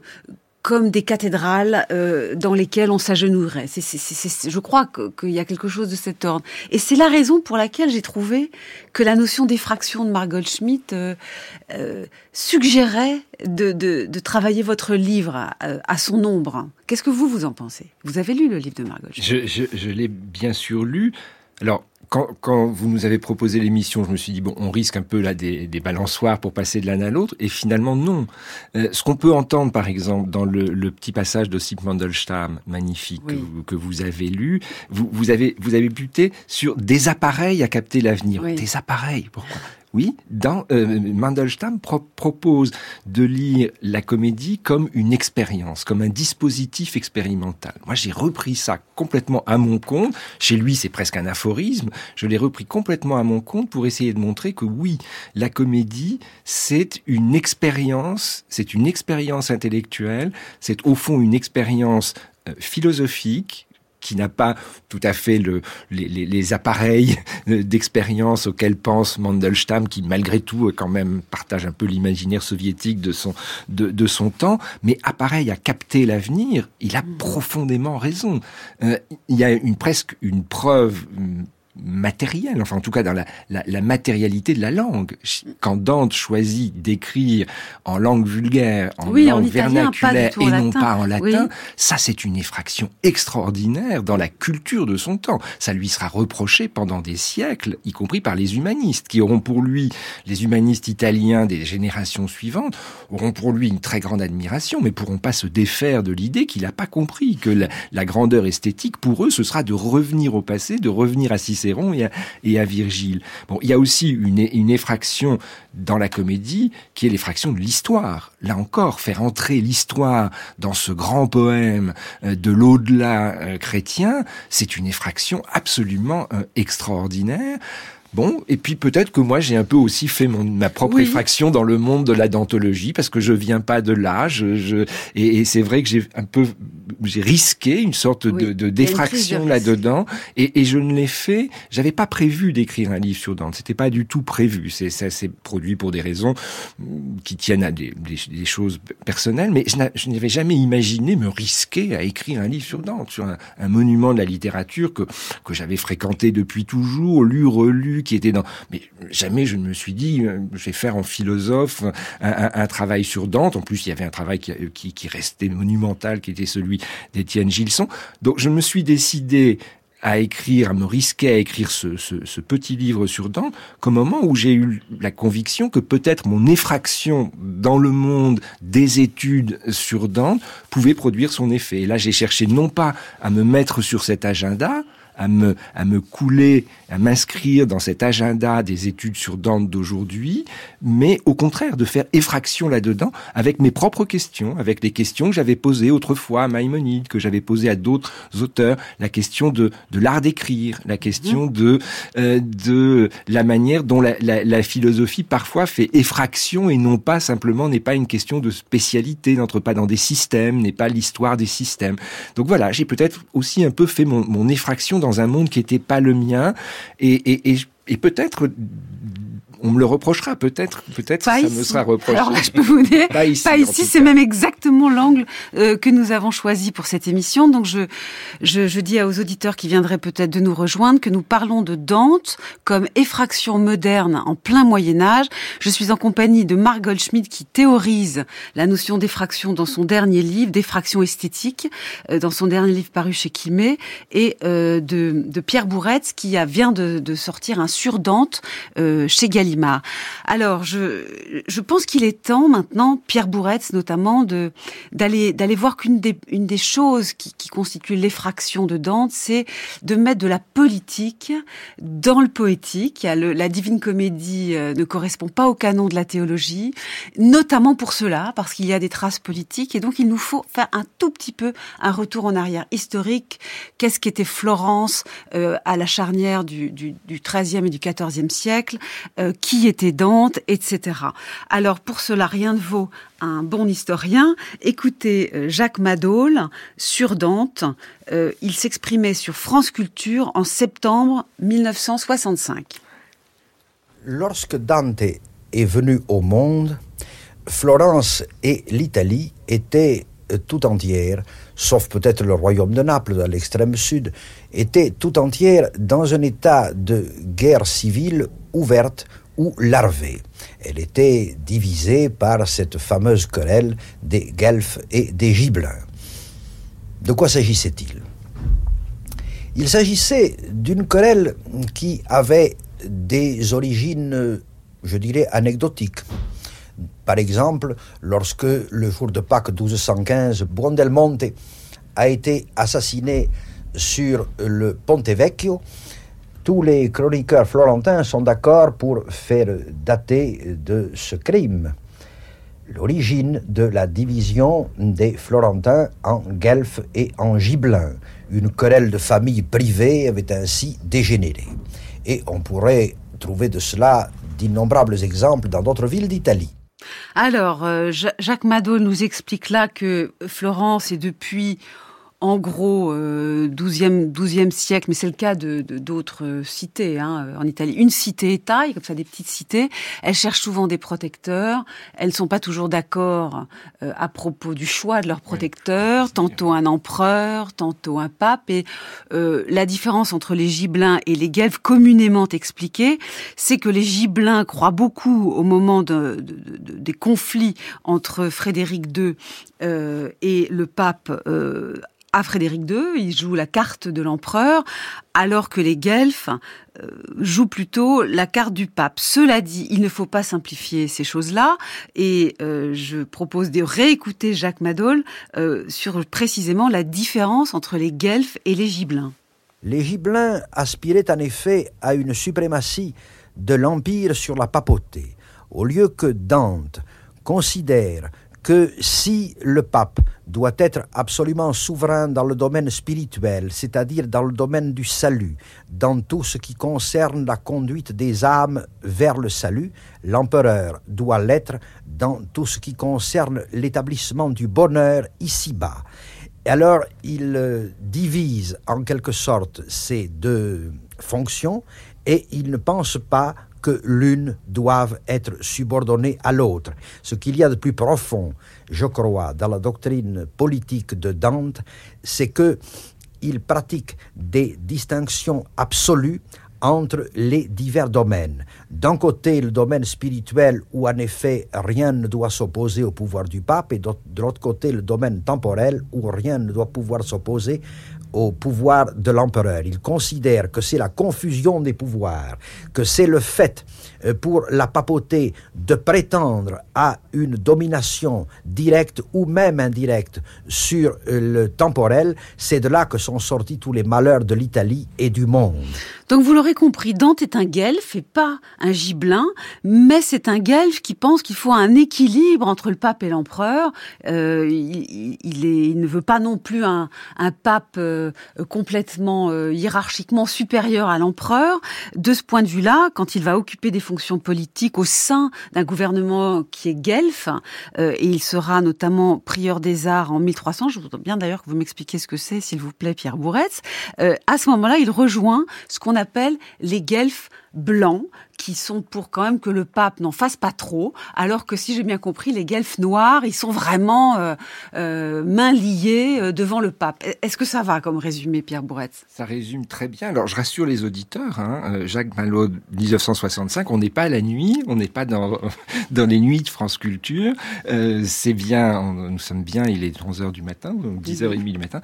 B: comme des cathédrales euh, dans lesquelles on s'agenouillerait. Je crois qu'il y a quelque chose de cet ordre. Et c'est la raison pour laquelle j'ai trouvé que la notion d'effraction de Margot Schmitt euh, euh, suggérait de, de, de, travailler votre livre à, à, son ombre. Qu'est-ce que vous, vous en pensez? Vous avez lu le livre de Margot
D: Schmitt? Je, je, je l'ai bien sûr lu. Alors, quand, quand, vous nous avez proposé l'émission, je me suis dit bon, on risque un peu là des, des balançoires pour passer de l'un à l'autre, et finalement non. Euh, ce qu'on peut entendre, par exemple, dans le, le petit passage de Sip Mandelstam, magnifique oui. que, que, vous avez lu, vous, vous avez vous avez buté sur des appareils à capter l'avenir. Oui. Des appareils, pourquoi? Oui, dans, euh, Mandelstam pro propose de lire la comédie comme une expérience, comme un dispositif expérimental. Moi, j'ai repris ça complètement à mon compte. Chez lui, c'est presque un aphorisme. Je l'ai repris complètement à mon compte pour essayer de montrer que oui, la comédie, c'est une expérience, c'est une expérience intellectuelle, c'est au fond une expérience euh, philosophique, qui n'a pas tout à fait le, les, les, les appareils d'expérience auxquels pense Mandelstam, qui malgré tout quand même partage un peu l'imaginaire soviétique de son, de, de, son temps, mais appareil à capter l'avenir, il a profondément raison. Euh, il y a une presque une preuve matériel, enfin en tout cas dans la, la, la, matérialité de la langue. Quand Dante choisit d'écrire en langue vulgaire, en
B: oui,
D: langue
B: en
D: vernaculaire
B: et
D: non
B: latin.
D: pas en latin,
B: oui.
D: ça c'est une effraction extraordinaire dans la culture de son temps. Ça lui sera reproché pendant des siècles, y compris par les humanistes, qui auront pour lui, les humanistes italiens des générations suivantes, auront pour lui une très grande admiration, mais pourront pas se défaire de l'idée qu'il n'a pas compris que la, la grandeur esthétique, pour eux, ce sera de revenir au passé, de revenir à Cicéron et à, et à Virgile. Bon, il y a aussi une, une effraction dans la comédie qui est l'effraction de l'histoire. Là encore, faire entrer l'histoire dans ce grand poème euh, de l'au-delà euh, chrétien, c'est une effraction absolument euh, extraordinaire. Bon, et puis peut-être que moi j'ai un peu aussi fait mon, ma propre oui. effraction dans le monde de la dentologie parce que je viens pas de là, je, je et, et c'est vrai que j'ai un peu j'ai risqué une sorte oui. de, de d'effraction là-dedans et, et, je ne l'ai fait, j'avais pas prévu d'écrire un livre sur Dante, c'était pas du tout prévu, c'est ça s'est produit pour des raisons qui tiennent à des, des, des choses personnelles, mais je n'avais jamais imaginé me risquer à écrire un livre sur Dante, sur un, un monument de la littérature que que j'avais fréquenté depuis toujours, lu, relu qui était dans. Mais jamais je ne me suis dit, euh, je vais faire en philosophe un, travail sur Dante. En plus, il y avait un travail qui, qui, restait monumental, qui était celui d'Étienne Gilson. Donc, je me suis décidé à écrire, à me risquer à écrire ce, ce, ce petit livre sur Dante, qu'au moment où j'ai eu la conviction que peut-être mon effraction dans le monde des études sur Dante pouvait produire son effet. Et là, j'ai cherché non pas à me mettre sur cet agenda, à me, à me couler, à m'inscrire dans cet agenda des études sur Dante d'aujourd'hui, mais au contraire de faire effraction là-dedans avec mes propres questions, avec les questions que j'avais posées autrefois à Maïmonide, que j'avais posées à d'autres auteurs, la question de, de l'art d'écrire, la question de, euh, de la manière dont la, la, la, philosophie parfois fait effraction et non pas simplement, n'est pas une question de spécialité, n'entre pas dans des systèmes, n'est pas l'histoire des systèmes. Donc voilà, j'ai peut-être aussi un peu fait mon, mon effraction dans un monde qui n'était pas le mien. Et, peut-être on me le reprochera peut-être, peut-être ça
B: ici.
D: me sera reproché.
B: Alors là, je peux vous dire, pas ici. Pas ici c'est même exactement l'angle euh, que nous avons choisi pour cette émission. Donc je, je, je dis aux auditeurs qui viendraient peut-être de nous rejoindre que nous parlons de Dante comme effraction moderne en plein Moyen Âge. Je suis en compagnie de Marc Goldschmidt qui théorise la notion d'effraction dans son dernier livre, d'effraction esthétique, euh, dans son dernier livre paru chez Quimé, et euh, de, de, Pierre Bourretz qui a, vient de, de, sortir un sur Dante chez Gallimard Alors, je, je pense qu'il est temps maintenant, Pierre Bourretz notamment, de d'aller d'aller voir qu'une des une des choses qui, qui constitue l'effraction de Dante, c'est de mettre de la politique dans le poétique. la Divine Comédie euh, ne correspond pas au canon de la théologie, notamment pour cela, parce qu'il y a des traces politiques, et donc il nous faut faire un tout petit peu un retour en arrière historique. Qu'est-ce qu'était Florence euh, à la charnière du, du, du 13e et du 14e siècle? Euh, Qui était Dante, etc. Alors pour cela, rien ne vaut un bon historien. Écoutez euh, Jacques Madol sur Dante. Euh, il s'exprimait sur France Culture en septembre 1965.
J: Lorsque Dante est venu au monde, Florence et l'Italie étaient euh, tout entières, sauf peut-être le royaume de Naples dans l'extrême sud, étaient tout entières dans un état de guerre civile ouverte ou larvée. Elle était divisée par cette fameuse querelle des Guelfes et des Gibelins. De quoi s'agissait-il? Il s'agissait d'une querelle qui avait des origines, je dirais, anecdotiques. Par exemple, lorsque le jour de Pâques 1215, Buondelmonte a été assassiné sur le Ponte Vecchio, tous les chroniqueurs florentins sont d'accord pour faire dater de ce crime l'origine de la division des Florentins en Guelfes et en Gibelins. Une querelle de famille privée avait ainsi dégénéré. Et on pourrait trouver de cela d'innombrables exemples dans d'autres villes d'Italie.
B: Alors, euh, Jacques Mado nous explique là que Florence est depuis en gros, euh, 12e, 12e siècle, mais c'est le cas de d'autres cités hein, en Italie. Une cité-État, comme ça des petites cités, elles cherchent souvent des protecteurs. Elles ne sont pas toujours d'accord euh, à propos du choix de leurs protecteurs. tantôt un empereur, tantôt un pape. Et euh, la différence entre les Gibelins et les Guelfes, communément expliquée, c'est que les Gibelins croient beaucoup au moment de, de, des conflits entre Frédéric II euh, et le pape euh, à Frédéric II, il joue la carte de l'empereur, alors que les Guelfes euh, jouent plutôt la carte du pape. Cela dit, il ne faut pas simplifier ces choses-là, et euh, je propose de réécouter Jacques Madol euh, sur précisément la différence entre les Guelfes et les Gibelins.
J: Les Gibelins aspiraient en effet à une suprématie de l'empire sur la papauté, au lieu que Dante considère que si le pape doit être absolument souverain dans le domaine spirituel, c'est-à-dire dans le domaine du salut, dans tout ce qui concerne la conduite des âmes vers le salut, l'empereur doit l'être dans tout ce qui concerne l'établissement du bonheur ici-bas. Alors, il euh, divise en quelque sorte ces deux fonctions et il ne pense pas que l'une doive être subordonnée à l'autre. Ce qu'il y a de plus profond, je crois, dans la doctrine politique de Dante, c'est que il pratique des distinctions absolues entre les divers domaines. D'un côté, le domaine spirituel où en effet rien ne doit s'opposer au pouvoir du pape, et de l'autre côté, le domaine temporel où rien ne doit pouvoir s'opposer au pouvoir de l'empereur. Il considère que c'est la confusion des pouvoirs, que c'est le fait euh, pour la papauté de prétendre à une domination directe ou même indirecte sur euh, le temporel, c'est de là que sont sortis tous les malheurs de l'Italie et du monde.
B: Donc vous l'aurez compris, Dante est un guelfe et pas un gibelin, mais c'est un guelfe qui pense qu'il faut un équilibre entre le pape et l'empereur. Euh, il, il, ne veut pas non plus un, un pape euh, complètement euh, hiérarchiquement supérieur à l'empereur. De ce point de vue-là, quand il va occuper des fonctions politiques au sein d'un gouvernement qui est guelfe, euh, et il sera notamment prieur des arts en 1300, je voudrais bien d'ailleurs que vous m'expliquiez ce que c'est, s'il vous plaît, Pierre Bourretz, à ce moment-là, il rejoint ce qu'on appelle les guelfes blancs qui sont pour quand même que le pape n'en fasse pas trop, alors que si j'ai bien compris, les guelfes noirs, ils sont vraiment euh, euh, mains liées euh, devant le pape. Est-ce que ça va comme résumé, Pierre Bourretz
D: Ça résume très bien. Alors je rassure les auditeurs, hein, Jacques Malot, 1965, on n'est pas à la nuit, on n'est pas dans, dans les nuits de France Culture, c'est bien, nous sommes bien, il est 11h du matin, donc 10h30 du matin,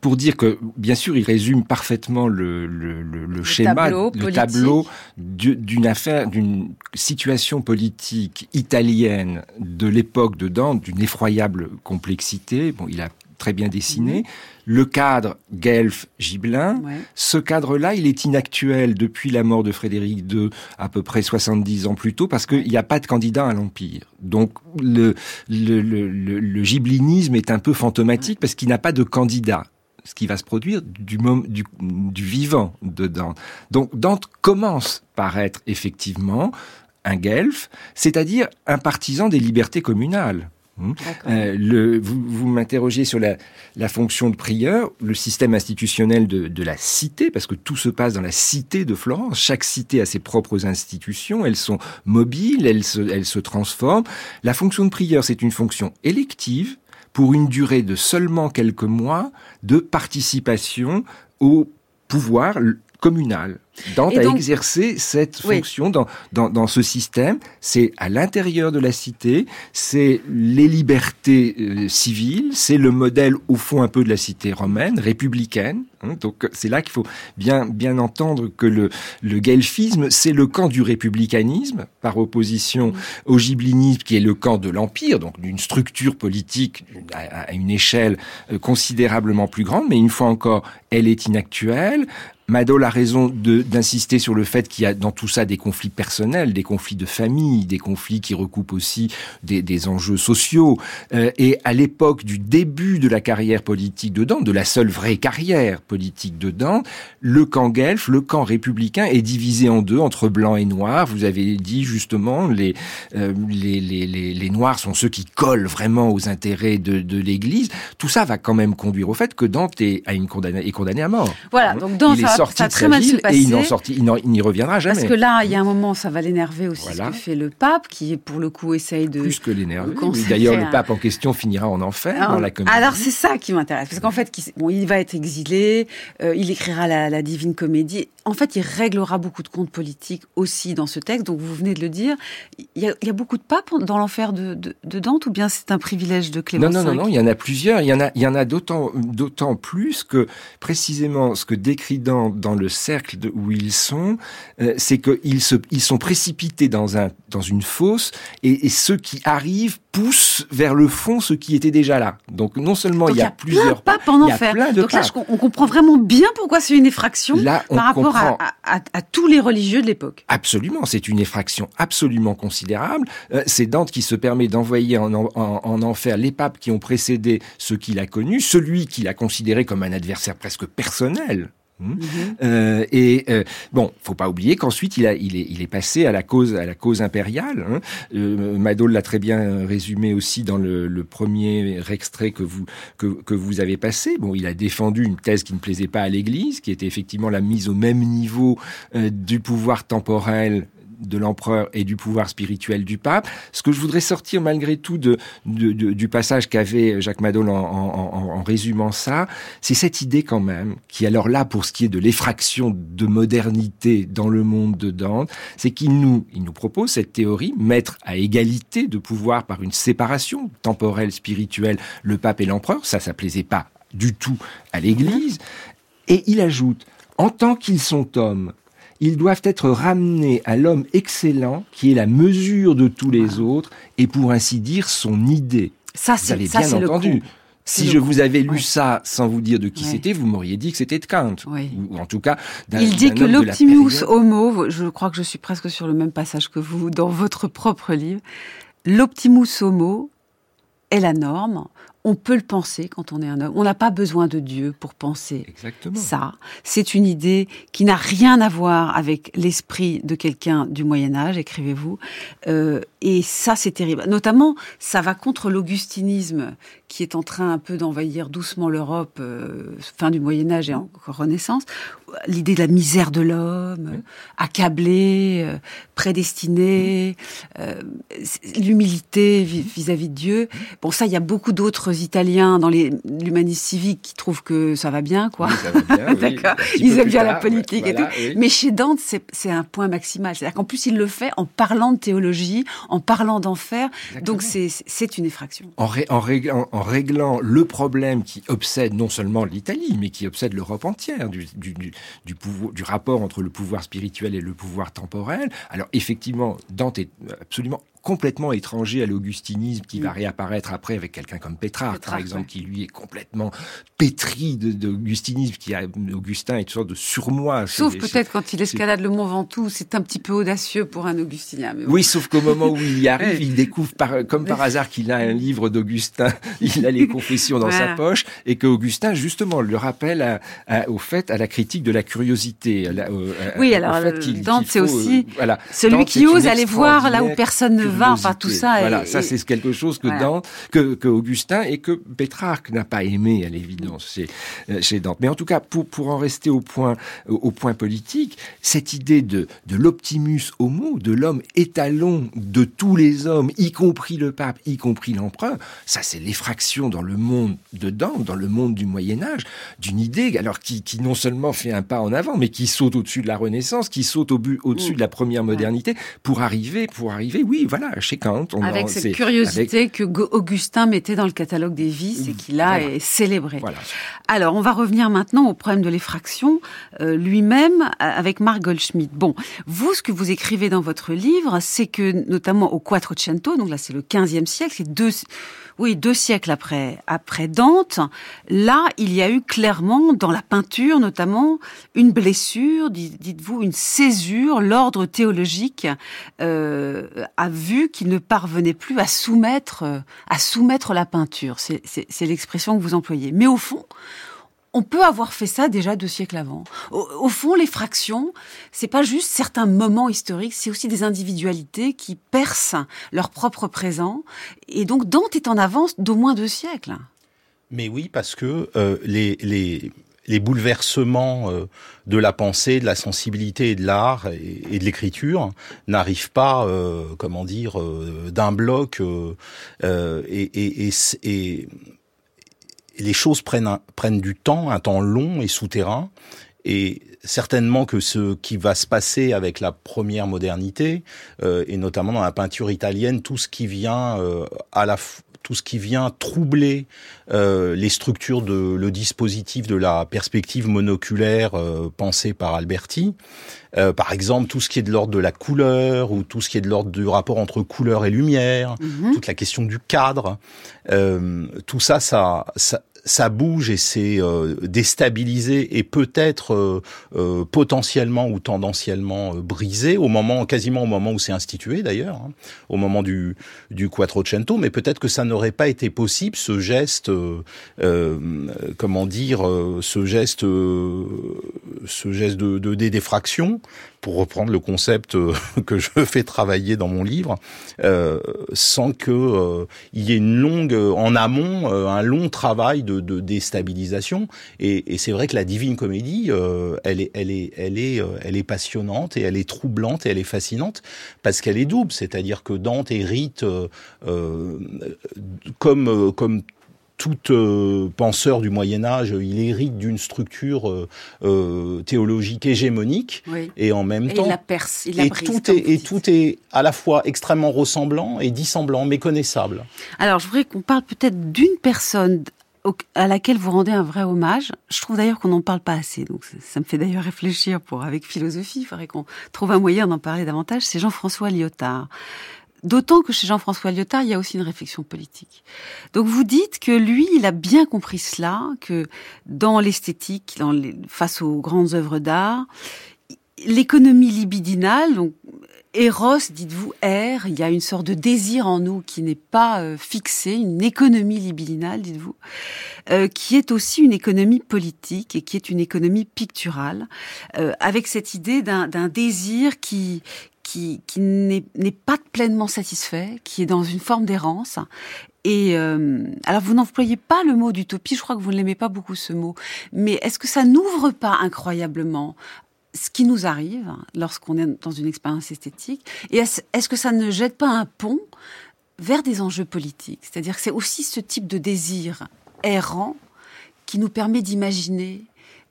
D: pour dire que, bien sûr, il résume parfaitement le, le, le, le schéma,
B: tableau,
D: le tableau d'une affaire, d'une situation politique italienne de l'époque de Dante, d'une effroyable complexité. Bon, il a très bien dessiné. Le cadre Guelph-Gibelin, ce cadre-là, il est inactuel depuis la mort de Frédéric II, à peu près 70 ans plus tôt, parce qu'il n'y a pas de candidat à l'Empire. Donc le, le, le, le, giblinisme est un peu fantomatique parce qu'il n'a pas de candidat ce qui va se produire du, du, du vivant de Dante. Donc Dante commence par être effectivement un guelfe, c'est-à-dire un partisan des libertés communales. Hmm. Euh, le, vous, vous m'interrogez sur la, la, fonction de prieur, le système institutionnel de, de, la cité, parce que tout se passe dans la cité de Florence. Chaque cité a ses propres institutions, elles sont mobiles, elles se, elles se transforment. La fonction de prieur, c'est une fonction élective pour une durée de seulement quelques mois de participation au pouvoir communal. Dante a exercé cette fonction dans, dans, dans, ce système. C'est à l'intérieur de la cité, c'est les libertés euh, civiles, c'est le modèle au fond un peu de la cité romaine, républicaine. Hein. donc c'est là qu'il faut bien, bien entendre que le, le guelfisme, c'est le camp du républicanisme, par opposition au giblinisme, qui est le camp de l'empire, donc d'une structure politique à, à une échelle euh, considérablement plus grande, mais une fois encore, elle est inactuelle. Madol a raison d'insister sur le fait qu'il y a dans tout ça des conflits personnels, des conflits de famille, des conflits qui recoupent aussi des, des enjeux sociaux. Euh, et à l'époque du début de la carrière politique de de la seule vraie carrière politique de Dante, le camp guelfe, le camp républicain est divisé en deux entre blanc et noir. Vous avez dit justement les, euh, les, les, les, les, noirs sont ceux qui collent vraiment aux intérêts de, de l'Église. Tout ça va quand même conduire au fait que Dante est, a une condamné, est condamné à mort.
B: Voilà, donc Dante sorti ça très mal se
D: passer. Et il n'en sorti, il n'y reviendra jamais.
B: Parce que là, il y a un moment, ça va l'énerver aussi ce que fait le pape, qui pour le coup essaye de
D: plus que l'énerver. D'ailleurs, le pape en question finira en enfer alors, dans la comédie.
B: Alors c'est ça qui m'intéresse, parce qu'en fait, bon, il va être exilé, il écrira la, la Divine Comédie. En fait, il réglera beaucoup de comptes politiques aussi dans ce texte. Donc vous venez de le dire, il y a, il y a beaucoup de papes dans l'enfer de, de, de, Dante, ou bien c'est un privilège de Clément
D: Non, non, non, non, il y en a plusieurs. Il y en a, il y en a d'autant, d'autant plus que précisément ce que décrit Dante dans le cercle de, où ils sont, euh, c'est qu'ils se, ils sont précipités dans un, dans une fosse, et, et, ceux qui arrivent poussent vers le fond ceux qui étaient déjà là. Donc non seulement
B: Donc,
D: il y a,
B: a
D: plusieurs
B: papes en enfer. Donc là, on comprend vraiment bien pourquoi c'est une effraction
D: là,
B: par rapport à, à, à, tous les religieux de l'époque.
D: Absolument, c'est une effraction absolument considérable. Euh, c'est Dante qui se permet d'envoyer en, en, en, enfer les papes qui ont précédé ceux qu'il a connus, celui qu'il a considéré comme un adversaire presque personnel Mmh. Euh, et euh, bon, faut pas oublier qu'ensuite il, a, il, est, il est passé à la cause, à la cause impériale. Hein. Euh, Madol l'a très bien résumé aussi dans le, le premier extrait que vous que, que, vous avez passé. Bon, il a défendu une thèse qui ne plaisait pas à l'Église, qui était effectivement la mise au même niveau euh, du pouvoir temporel de l'empereur et du pouvoir spirituel du pape. Ce que je voudrais sortir malgré tout du passage qu'avait Jacques Madol en, en, en, résumant ça, c'est cette idée quand même, qui alors là, pour ce qui est de l'effraction de modernité dans le monde de Dante, c'est qu'il nous, il nous propose cette théorie, mettre à égalité de pouvoir par une séparation temporelle, spirituelle, le pape et l'empereur. Ça, ça plaisait pas du tout à l'Église. Et il ajoute, en tant qu'ils sont hommes, ils doivent être ramenés à l'homme excellent qui est la mesure de tous les autres et pour ainsi dire son idée.
B: Ça,
D: vous avez
B: ça,
D: bien entendu. Si je vous avais lu
B: ouais.
D: ça sans vous dire de qui
B: Ouais.
D: c'était, vous m'auriez dit que c'était de Kant. Ou en tout cas, d'un
B: Il dit que l'optimus homo, je crois que je suis presque sur le même passage que vous dans votre propre livre, l'optimus homo est la norme. On peut le penser quand on est un homme. On n'a pas besoin de Dieu pour penser
D: Exactement.
B: ça. C'est une idée qui n'a rien à voir avec l'esprit de quelqu'un du Moyen Âge, écrivez-vous. Euh, et ça, c'est terrible. Notamment, ça va contre l'augustinisme qui est en train un peu d'envahir doucement l'Europe, euh, fin du Moyen Âge et encore Renaissance. L'idée de la misère de l'homme, euh, accablé, euh, prédestiné, euh, l'humilité vis- vis-à-vis de Dieu. Bon, ça, il y a beaucoup d'autres Italiens dans l'humanisme civique qui trouvent que ça va bien, quoi.
D: Oui,
B: D'accord. Ils aiment bien la politique et tout. Mais chez Dante, c'est un point maximal. C'est-à-dire qu'en plus, il le fait en parlant de théologie, en parlant d'enfer. Donc c'est une effraction.
D: En, en, réglant, en, réglant, le problème qui obsède non seulement l'Italie, mais qui obsède l'Europe entière, du, du rapport entre le pouvoir spirituel et le pouvoir temporel. Alors effectivement, Dante est absolument complètement étranger à l'augustinisme qui va mm. réapparaître après avec quelqu'un comme Pétrarque, par exemple, qui lui est complètement pétri d'augustinisme, qui a Augustin est une sorte de surmoi.
B: Sauf peut-être quand il escalade le Mont Ventoux, c'est un petit peu audacieux pour un augustinien.
D: Oui, sauf qu'au moment où il y arrive, il découvre par, comme par hasard qu'il a un livre d'Augustin, il a les confessions dans sa poche, et que Augustin justement le rappelle au fait à la critique de la curiosité.
B: oui, alors Dante c'est aussi euh, voilà, celui qui ose aller voir là où personne ne enfin tout ça.
D: Voilà, ça c'est quelque chose que Dante, que, que, Augustin et que Pétrarque n'a pas aimé à l'évidence chez, euh, chez Dante. Mais en tout cas, pour, pour en rester au point, au point politique, cette idée de, de l'optimus homo, de l'homme étalon de tous les hommes, y compris le pape, y compris l'empereur, ça c'est l'effraction dans le monde de Dante, dans le monde du Moyen Âge, d'une idée alors qui, qui non seulement fait un pas en avant, mais qui saute au-dessus de la Renaissance, qui saute au au-dessus mm. de la première modernité, pour arriver, pour arriver, oui, voilà voilà, chez Kant.
B: On avec cette curiosité que Augustin mettait dans le catalogue des vices et qu'il a célébré. Alors, on va revenir maintenant au problème de l'effraction euh, lui-même avec Marc Goldschmidt. Bon, vous, ce que vous écrivez dans votre livre, c'est que notamment au Quattrocento, donc là c'est le 15e siècle, c'est deux oui, deux siècles après, après Dante, là, il y a eu clairement, dans la peinture notamment, une blessure, dites-vous, une césure. L'ordre théologique euh, a vu qu'il ne parvenait plus à soumettre, à soumettre la peinture. C'est l'expression que vous employez. Mais au fond, on peut avoir fait ça déjà deux siècles avant. Au, fond, les fractions, c'est pas juste certains moments historiques, c'est aussi des individualités qui percent leur propre présent. Et donc Dante est en avance d'au moins deux siècles.
C: Mais oui, parce que euh, les, les, bouleversements euh, de la pensée, de la sensibilité et de l'art et, de l'écriture n'arrivent pas, euh, comment dire, d'un bloc et, et les choses prennent, prennent du temps, un temps long et souterrain. Et certainement que ce qui va se passer avec la première modernité, euh, et notamment dans la peinture italienne, tout ce qui vient euh, à la tout ce qui vient troubler euh, les structures de le dispositif de la perspective monoculaire euh, pensée par Alberti. Euh, par exemple, tout ce qui est de l'ordre de la couleur ou tout ce qui est de l'ordre du rapport entre couleur et lumière, mhm. toute la question du cadre, euh, tout ça, ça, ça, ça bouge et c'est euh, déstabilisé et peut-être euh, euh, potentiellement ou tendanciellement brisé au moment, quasiment au moment où c'est institué d'ailleurs, hein, au moment du du Quattrocento, mais peut-être que ça n'aurait pas été possible ce geste, comment dire, ce geste, ce geste de, de défraction pour reprendre le concept euh, que je fais travailler dans mon livre, euh, sans que euh, y ait une longue en amont un long travail de, de déstabilisation. Et, et c'est vrai que la Divine Comédie, elle est, elle est, elle est, elle est passionnante et elle est troublante et elle est fascinante parce qu'elle est double, c'est-à-dire que Dante hérite comme comme tout euh, penseur du Moyen Âge, il hérite d'une structure euh, euh théologique hégémonique et en même temps,
B: il la perce, il
C: la et tout est et tout est à la fois extrêmement ressemblant et dissemblant, méconnaissable.
B: Alors, je voudrais qu'on parle peut-être d'une personne à laquelle vous rendez un vrai hommage. Je trouve d'ailleurs qu'on n'en parle pas assez, donc ça me fait d'ailleurs réfléchir pour avec philosophie. Il faudrait qu'on trouve un moyen d'en parler davantage. C'est Jean-François Lyotard. D'autant que chez Jean-François Lyotard, il y a aussi une réflexion politique. Donc vous dites que lui, il a bien compris cela, que dans l'esthétique, face aux grandes œuvres d'art, l'économie libidinale, donc Eros, dites-vous, R, il y a une sorte de désir en nous qui n'est pas euh, fixé, une économie libidinale, dites-vous, euh, qui est aussi une économie politique et qui est une économie picturale, euh, avec cette idée d'un désir qui, qui, n'est pas pleinement satisfait, qui est dans une forme d'errance. Et euh, alors vous n'employez pas le mot d'utopie, je crois que vous ne l'aimez pas beaucoup ce mot, mais est-ce que ça n'ouvre pas incroyablement ce qui nous arrive lorsqu'on est dans une expérience esthétique? Et est-ce que ça ne jette pas un pont vers des enjeux politiques? C'est-à-dire que c'est aussi ce type de désir errant qui nous permet d'imaginer,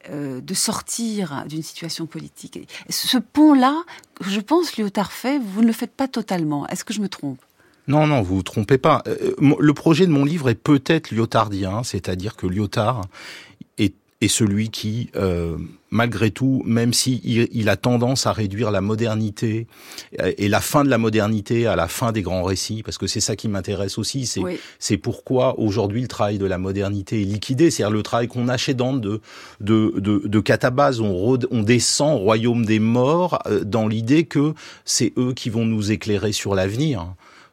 B: euh, de sortir d'une situation politique. Ce pont-là, je pense, Lyotard fait, vous ne le faites pas totalement. Est-ce que je me trompe?
C: Non, non, vous vous trompez pas. Euh, le projet de mon livre est peut-être lyotardien, c'est-à-dire que Lyotard est, celui qui, euh, malgré tout, même si il, a tendance à réduire la modernité euh, et la fin de la modernité à la fin des grands récits, parce que c'est ça qui m'intéresse aussi, c'est c'est pourquoi aujourd'hui le travail de la modernité est liquidé, c'est-à-dire le travail qu'on a chez Dante de de de, de Catabase, on, on descend au royaume des morts euh, dans l'idée que c'est eux qui vont nous éclairer sur l'avenir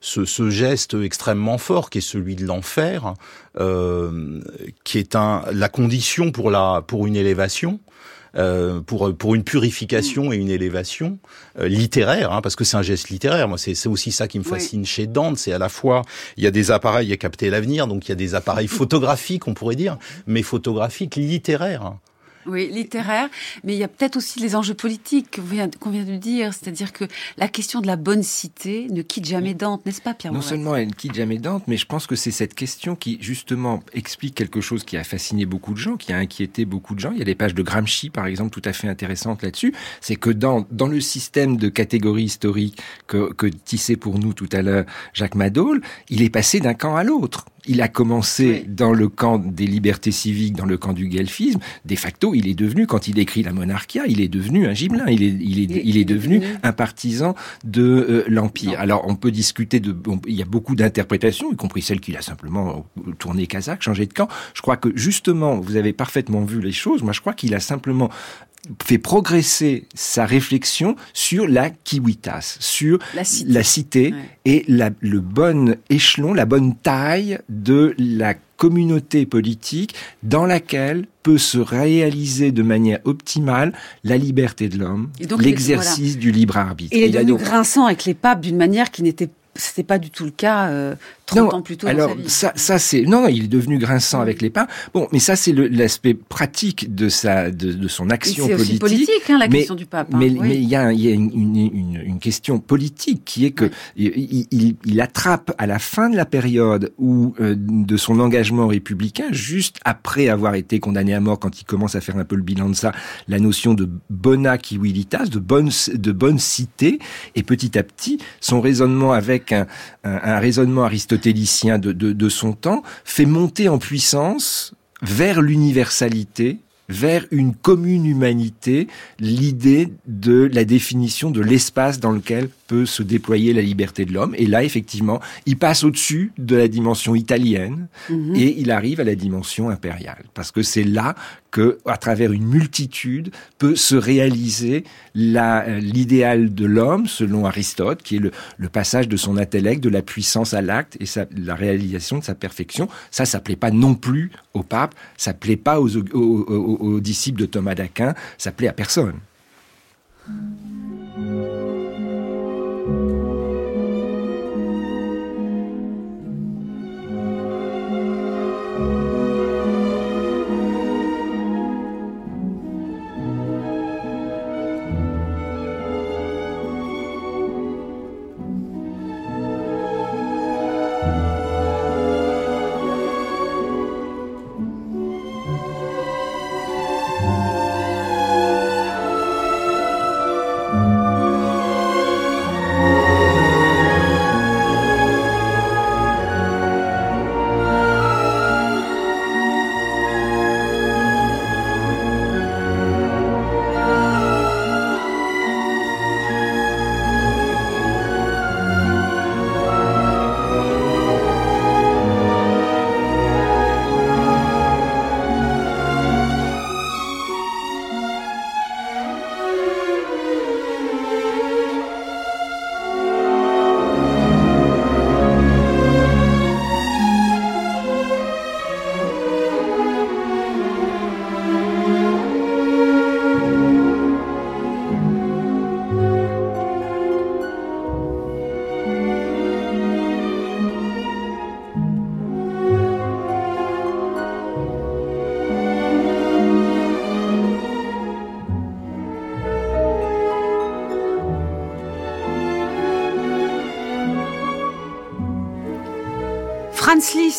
C: ce, geste extrêmement fort qui est celui de l'enfer, euh, qui est un, la condition pour la pour une élévation. Euh, pour pour une purification et une élévation euh, littéraire, hein, parce que c'est un geste littéraire. Moi, c'est aussi ça qui me fascine chez Dante. C'est à la fois il y a des appareils à capter l'avenir, donc il y a des appareils photographiques, on pourrait dire, mais photographiques littéraires.
B: Oui, littéraire, mais il y a peut-être aussi les enjeux politiques qu'on vient, de dire, c'est-à-dire que la question de la bonne cité ne quitte jamais Dante, n'est-ce pas Pierre
D: Non seulement elle ne quitte jamais Dante, mais je pense que c'est cette question qui justement explique quelque chose qui a fasciné beaucoup de gens, qui a inquiété beaucoup de gens. Il y a des pages de Gramsci, par exemple, tout à fait intéressantes là-dessus. C'est que dans, dans le système de catégories historiques que, que tissait pour nous tout à l'heure Jacques Madol, il est passé d'un camp à l'autre. Il a commencé dans le camp des libertés civiques, dans le camp du guelfisme. De facto, il est devenu, quand il écrit la Monarchia, il est devenu un gibelin. Il est, il est, il est devenu un partisan de euh, l'Empire. Alors, on peut discuter de, il y a beaucoup d'interprétations, y compris celle qu'il a simplement tourné kazakh, changé de camp. Je crois que justement, vous avez parfaitement vu les choses. Moi, je crois qu'il a simplement fait progresser sa réflexion sur la kiwitas, sur la cité, et la, le bon échelon, la bonne taille de la communauté politique dans laquelle peut se réaliser de manière optimale la liberté de l'homme, l'exercice du libre arbitre.
B: Et il est devenu grinçant avec les papes d'une manière qui n'était c'était pas du tout le cas euh, 30 ans plus tôt.
D: Alors ça, ça c'est non, non, il est devenu grinçant avec les pains. Bon, mais ça c'est l'aspect pratique de sa de, de son action politique. C'est
B: politique, hein, la question du pape.
D: Hein, mais mais il y a, y a une, une, une, question politique qui est que il, il, il, attrape à la fin de la période où euh, de son engagement républicain, juste après avoir été condamné à mort, quand il commence à faire un peu le bilan de ça, la notion de bona civilitas, de bonne de bonne cité, et petit à petit son raisonnement avec un, un, un raisonnement aristotélien de, de son temps, fait monter en puissance vers l'universalité, vers une commune humanité, l'idée de la définition de l'espace dans lequel peut se déployer la liberté de l'homme. Et là, effectivement, il passe au-dessus de la dimension italienne mhm. et il arrive à la dimension impériale. Parce que c'est là que, à travers une multitude, peut se réaliser euh, l'idéal de l'homme, selon Aristote, qui est le, le, passage de son intellect, de la puissance à l'acte et sa, la réalisation de sa perfection. Ça, ça plaît pas non plus au pape, ça plaît pas aux, aux, aux, aux disciples de Thomas d'Aquin, ça plaît à personne.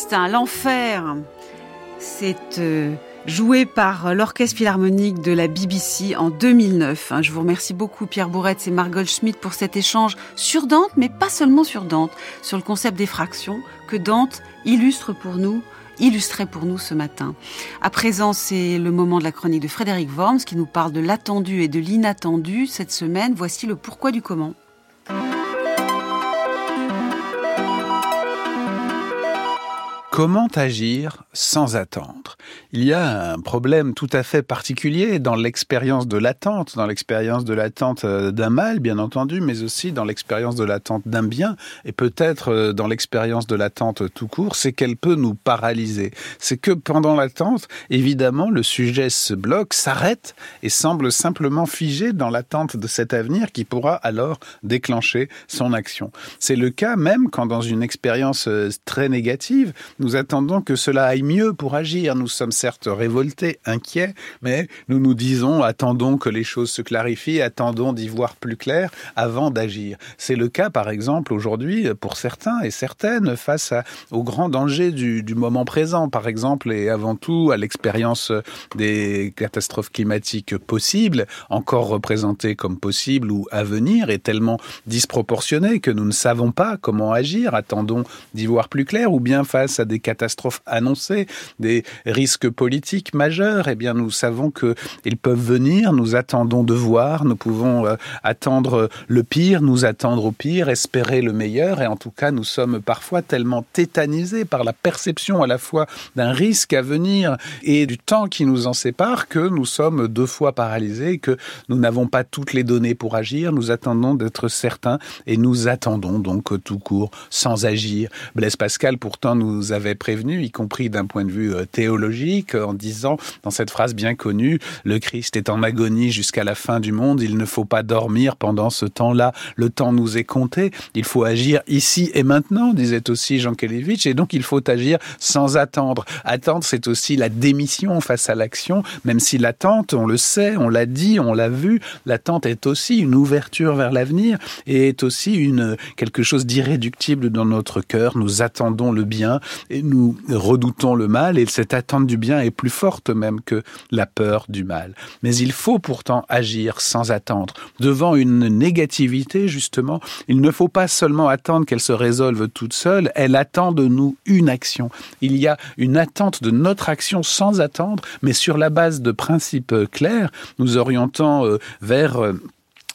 B: Liszt, hein, l'enfer, c'est euh, joué par l'Orchestre Philharmonique de la BBC en 2009. Hein. Je vous remercie beaucoup Pierre Bourretz et Margot Schmidt pour cet échange sur Dante, mais pas seulement sur Dante, sur le concept des fractions que Dante illustre pour nous illustrait pour nous ce matin. À présent, c'est le moment de la chronique de Frédéric Worms qui nous parle de l'attendu et de l'inattendu cette semaine. Voici le pourquoi du comment.
K: Comment agir sans attendre? Il y a un problème tout à fait particulier dans l'expérience de l'attente, dans l'expérience de l'attente euh, d'un mal, bien entendu, mais aussi dans l'expérience de l'attente d'un bien, et peut-être euh, dans l'expérience de l'attente tout court, c'est qu'elle peut nous paralyser. C'est que pendant l'attente, évidemment, le sujet se bloque, s'arrête et semble simplement figé dans l'attente de cet avenir qui pourra alors déclencher son action. C'est le cas même quand dans une expérience euh, très négative, nous attendons que cela aille mieux pour agir. Nous sommes certes révoltés, inquiets, mais nous nous disons attendons que les choses se clarifient, attendons d'y voir plus clair avant d'agir. C'est le cas, par exemple, aujourd'hui pour certains et certaines face à, au grand danger du, du moment présent, par exemple, et avant tout à l'expérience des catastrophes climatiques possibles, encore représentées comme possibles ou à venir, est tellement disproportionnée que nous ne savons pas comment agir. Attendons d'y voir plus clair, ou bien face à des catastrophes annoncées, des risques politiques majeurs, eh bien nous savons que ils peuvent venir, nous attendons de voir, nous pouvons euh, attendre le pire, nous attendre au pire, espérer le meilleur. Et en tout cas nous sommes parfois tellement tétanisés par la perception à la fois d'un risque à venir et du temps qui nous en sépare que nous sommes deux fois paralysés, que nous n'avons pas toutes les données pour agir, nous attendons d'être certains et nous attendons donc tout court sans agir. Blaise Pascal pourtant nous avait prévenu, y compris d'un point de vue euh, théologique, en disant dans cette phrase bien connue, le Christ est en agonie jusqu'à la fin du monde, il ne faut pas dormir pendant ce temps-là, le temps nous est compté, il faut agir ici et maintenant, disait aussi Jean Kelevitch, et donc il faut agir sans attendre. Attendre, c'est aussi la démission face à l'action, même si l'attente, on le sait, on l'a dit, on l'a vu, l'attente est aussi une ouverture vers l'avenir et est aussi une quelque chose d'irréductible dans notre cœur. Nous attendons le bien nous redoutons le mal et cette attente du bien est plus forte même que la peur du mal. Mais il faut pourtant agir sans attendre. Devant une négativité, justement, il ne faut pas seulement attendre qu'elle se résolve toute seule, elle attend de nous une action. Il y a une attente de notre action sans attendre, mais sur la base de principes clairs, nous orientant euh, vers euh,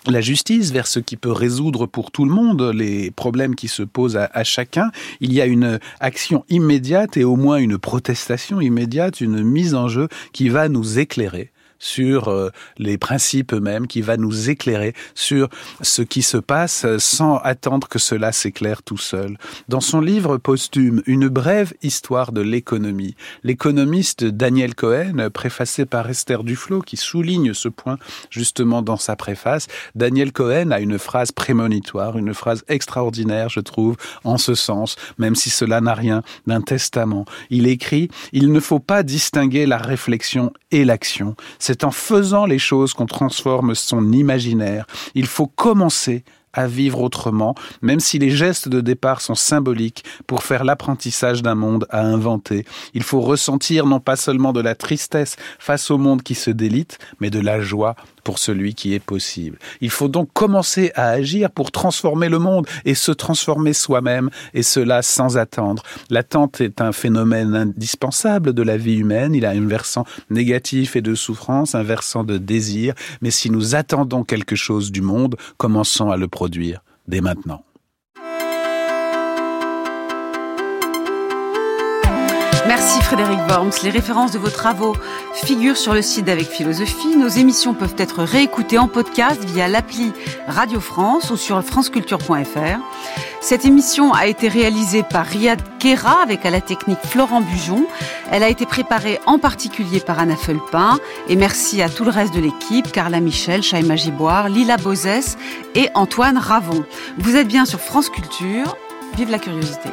K: la justice, vers ce qui peut résoudre pour tout le monde les problèmes qui se posent à, chacun. Il y a une action immédiate et au moins une protestation immédiate, une mise en jeu qui va nous éclairer sur euh, les principes eux-mêmes, qui va nous éclairer sur ce qui se passe sans attendre que cela s'éclaire tout seul. Dans son livre posthume, Une brève histoire de l'économie, l'économiste Daniel Cohen, préfacé par Esther Duflo, qui souligne ce point justement dans sa préface, Daniel Cohen a une phrase prémonitoire, une phrase extraordinaire, je trouve, en ce sens, même si cela n'a rien d'un testament. Il écrit, il ne faut pas distinguer la réflexion et l'action. C'est en faisant les choses qu'on transforme son imaginaire. Il faut commencer à vivre autrement, même si les gestes de départ sont symboliques pour faire l'apprentissage d'un monde à inventer. Il faut ressentir non pas seulement de la tristesse face au monde qui se délite, mais de la joie pour celui qui est possible. Il faut donc commencer à agir pour transformer le monde et se transformer soi-même, et cela sans attendre. L'attente est un phénomène indispensable de la vie humaine. Il a un versant négatif et de souffrance, un versant de désir, mais si nous attendons quelque chose du monde, commençons à le produire dès maintenant.
B: Merci Frédéric Worms. Les références de vos travaux figurent sur le site d'Avec Philosophie. Nos émissions peuvent être réécoutées en podcast via l'appli Radio France ou sur franceculture.fr. Cette émission a été réalisée par Riyad Kera avec à la technique Florent Bujon. Elle a été préparée en particulier par Anna Felpin. Et merci à tout le reste de l'équipe, Carla Michel, Chaïma Giboire, Lila Bozès et Antoine Ravon. Vous êtes bien sur France Culture. Vive la curiosité.